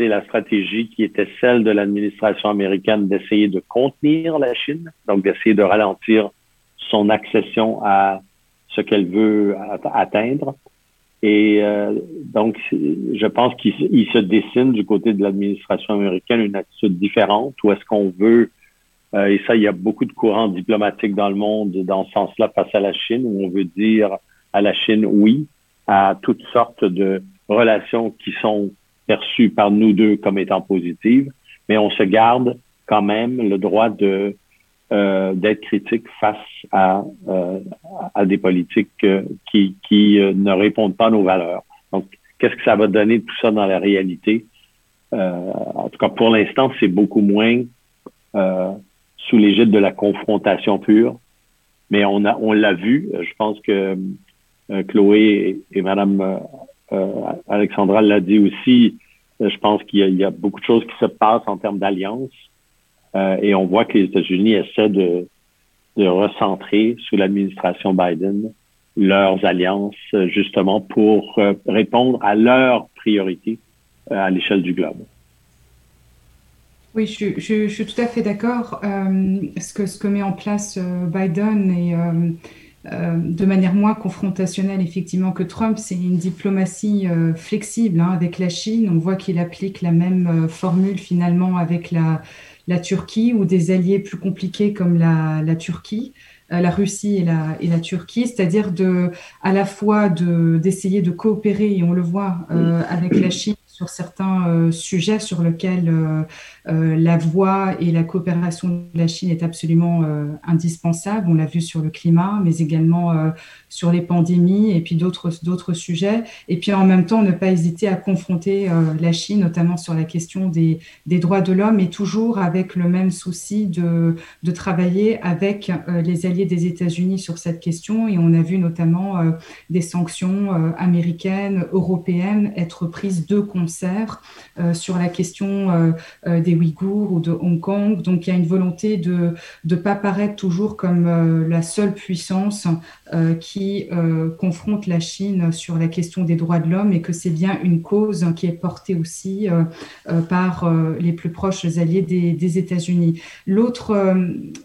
c'est la stratégie qui était celle de l'administration américaine d'essayer de contenir la Chine, donc d'essayer de ralentir son accession à ce qu'elle veut atteindre. Et euh, donc, je pense qu'il se dessine du côté de l'administration américaine une attitude différente, où est-ce qu'on veut euh, et ça, il y a beaucoup de courants diplomatiques dans le monde dans ce sens-là face à la Chine, où on veut dire à la Chine oui à toutes sortes de relations qui sont perçues par nous deux comme étant positives, mais on se garde quand même le droit euh, d'être critique face à, euh, des politiques qui, qui ne répondent pas à nos valeurs. Donc, qu'est-ce que ça va donner tout ça dans la réalité? en tout cas, pour l'instant, c'est beaucoup moins sous l'égide de la confrontation pure. Mais on a, l'a vu. Je pense que euh, Chloé et, Madame euh, euh, Alexandra l'a dit aussi. je pense qu'il y, a beaucoup de choses qui se passent en termes d'alliance. et on voit que les États-Unis essaient de, recentrer sous l'administration Biden leurs alliances justement pour répondre à leurs priorités à l'échelle du globe. Oui, je, suis tout à fait d'accord. Euh, ce, que, met en place euh, Biden et euh, de manière moins confrontationnelle effectivement que Trump, c'est une diplomatie flexible hein, avec la Chine. On voit qu'il applique la même formule finalement avec la, la, Turquie ou des alliés plus compliqués comme la, la Turquie la Russie et la, et la Turquie, c'est-à-dire de, à la fois d'essayer de, coopérer, et on le voit avec la Chine, sur certains sujets sur lesquels euh, la voix et la coopération de la Chine est absolument euh, indispensable. On l'a vu sur le climat, mais également euh, sur les pandémies et puis d'autres sujets. Et puis en même temps, ne pas hésiter à confronter la Chine, notamment sur la question des, des droits de l'homme, et toujours avec le même souci de, de travailler avec les alliés des États-Unis sur cette question. Et on a vu notamment des sanctions américaines, européennes être prises de concert sur la question des des Ouïghours ou de Hong Kong. Donc il y a une volonté de ne pas paraître toujours comme euh, la seule puissance euh, qui euh, confronte la Chine sur la question des droits de l'homme et que c'est bien une cause qui est portée aussi par les plus proches alliés des, des États-Unis. L'autre,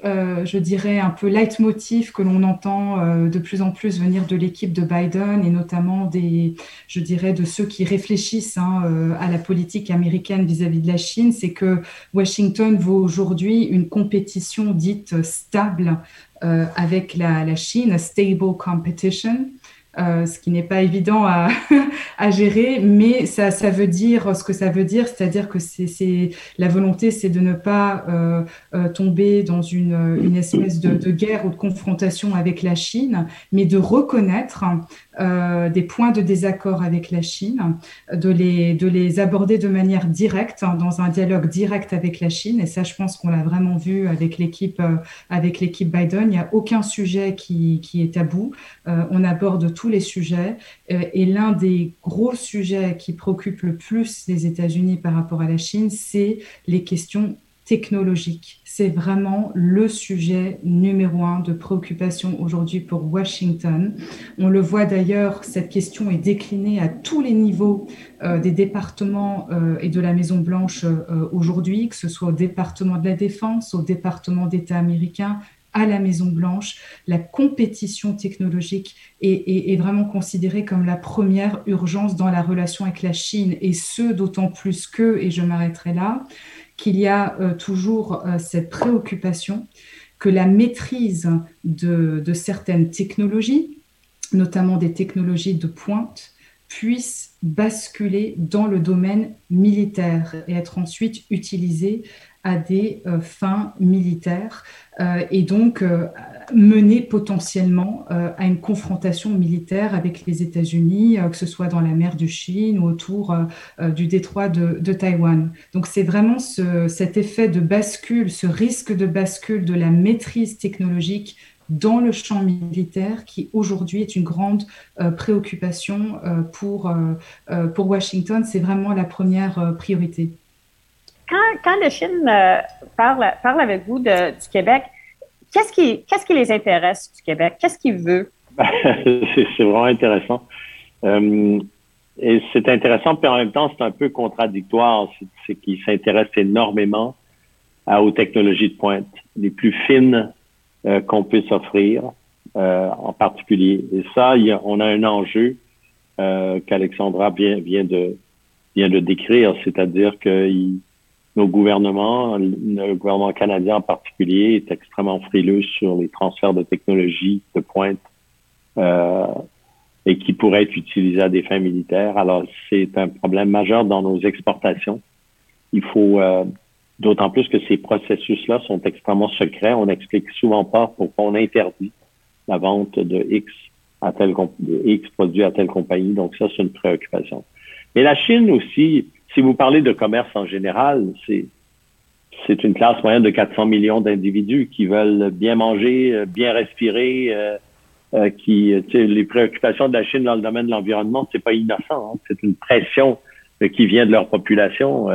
je dirais, un peu leitmotiv que l'on entend de plus en plus venir de l'équipe de Biden et notamment des, je dirais, de ceux qui réfléchissent hein, à la politique américaine vis-à-vis -vis de la Chine, c'est que Washington vaut aujourd'hui une compétition dite stable euh, avec la, Chine, stable competition. ce qui n'est pas évident (laughs) à, gérer, mais ça, ça, veut dire ce que ça veut dire, c'est-à-dire que c'est la volonté, c'est de ne pas tomber dans une, espèce de, guerre ou de confrontation avec la Chine, mais de reconnaître des points de désaccord avec la Chine, de les, de les aborder de manière directe, hein, dans un dialogue direct avec la Chine. Et ça, je pense qu'on l'a vraiment vu avec l'équipe euh, Biden. Il n'y a aucun sujet qui, est tabou. Euh, on aborde tous les sujets. Euh, et l'un des gros sujets qui préoccupe le plus les États-Unis par rapport à la Chine, c'est les questions technologiques c'est vraiment le sujet numéro un de préoccupation aujourd'hui pour Washington. On le voit d'ailleurs, cette question est déclinée à tous les niveaux euh, des départements euh, et de la Maison-Blanche euh, aujourd'hui, que ce soit au département de la Défense, au département d'État américain, à la Maison-Blanche, la compétition technologique est, est, vraiment considérée comme la première urgence dans la relation avec la Chine, et ce, d'autant plus que, et je m'arrêterai là, qu'il y a euh, toujours euh, cette préoccupation que la maîtrise de, certaines technologies, notamment des technologies de pointe, puisse basculer dans le domaine militaire et être ensuite utilisée à des euh, fins militaires et donc mener potentiellement euh, à une confrontation militaire avec les États-Unis, euh, que ce soit dans la mer de Chine ou autour euh, du détroit de, Taïwan. Donc c'est vraiment ce, cet effet de bascule, ce risque de bascule de la maîtrise technologique dans le champ militaire qui aujourd'hui est une grande préoccupation pour, pour Washington. C'est vraiment la première priorité. Quand, quand la Chine parle, parle avec vous de, du Québec, Qu'est-ce qui, qu'est-ce qui les intéresse du Québec? Qu'est-ce qu'ils veulent? (laughs) c'est vraiment intéressant. Euh, et c'est intéressant, puis en même temps, c'est un peu contradictoire. C'est, qu'ils s'intéressent énormément aux technologies de pointe, les plus fines euh, qu'on puisse offrir euh, en particulier. Et ça, on a un enjeu qu'Alexandra vient, vient, de, vient de décrire, c'est-à-dire qu'il nos gouvernements, le gouvernement canadien en particulier, est extrêmement frileux sur les transferts de technologies de pointe euh, et qui pourraient être utilisés à des fins militaires. Alors, c'est un problème majeur dans nos exportations. Il faut, euh, d'autant plus que ces processus-là sont extrêmement secrets. On n'explique souvent pas pourquoi on interdit la vente de X à X produits à telle compagnie. Donc, ça, c'est une préoccupation. Mais la Chine aussi, si vous parlez de commerce en général, c'est c'est une classe moyenne de 400 millions d'individus qui veulent bien manger, euh, bien respirer, euh, euh, qui, les préoccupations de la Chine dans le domaine de l'environnement, c'est pas innocent. Hein. C'est une pression qui vient de leur population.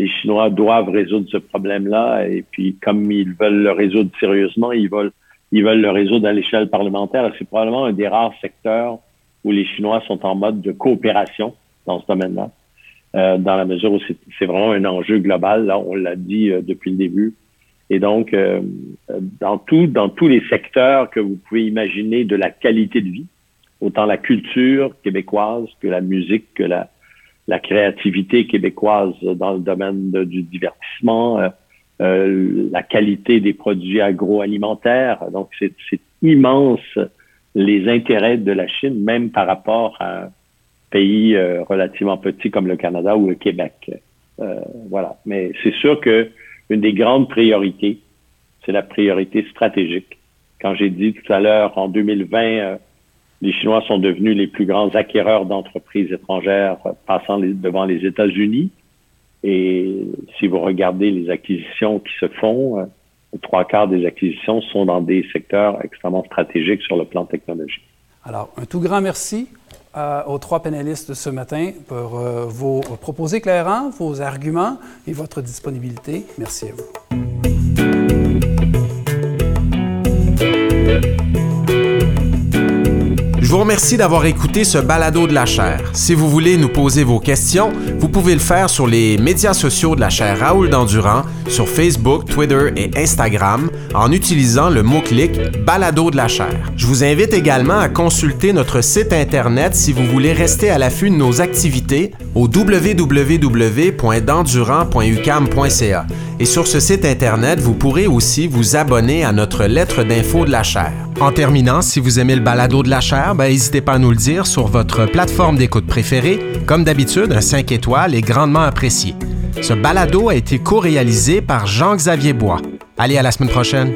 Les Chinois doivent résoudre ce problème-là, et puis comme ils veulent le résoudre sérieusement, ils veulent ils veulent le résoudre à l'échelle parlementaire. C'est probablement un des rares secteurs où les Chinois sont en mode de coopération dans ce domaine-là. Euh, dans la mesure où c'est vraiment un enjeu global. Là, on l'a dit euh, depuis le début. Et donc, euh, dans tout, dans tous les secteurs que vous pouvez imaginer de la qualité de vie, autant la culture québécoise que la musique, que la, la créativité québécoise dans le domaine du divertissement, la qualité des produits agroalimentaires. Donc, c'est immense les intérêts de la Chine, même par rapport à pays euh, relativement petits comme le Canada ou le Québec. Euh, voilà. Mais c'est sûr que une des grandes priorités, c'est la priorité stratégique. Quand j'ai dit tout à l'heure, en 2020, euh, les Chinois sont devenus les plus grands acquéreurs d'entreprises étrangères passant devant les États-Unis. Et si vous regardez les acquisitions qui se font, trois quarts des acquisitions sont dans des secteurs extrêmement stratégiques sur le plan technologique. Alors, un tout grand merci aux trois panélistes de ce matin pour euh, vos propos éclairants, vos arguments et votre disponibilité. Merci à vous. Je vous remercie d'avoir écouté ce balado de la chaire. Si vous voulez nous poser vos questions, vous pouvez le faire sur les médias sociaux de la chaire Raoul Dandurand, sur Facebook, Twitter et Instagram, en utilisant le mot-clic balado de la chaire. Je vous invite également à consulter notre site Internet si vous voulez rester à l'affût de nos activités au www.dandurand.ucam.ca Et sur ce site Internet, vous pourrez aussi vous abonner à notre lettre d'info de la chaire. En terminant, si vous aimez le balado de la chaire, ben, n'hésitez pas à nous le dire sur votre plateforme d'écoute préférée. Comme d'habitude, un 5 étoiles est grandement apprécié. Ce balado a été co-réalisé par Jean-Xavier Bois. Allez, à la semaine prochaine.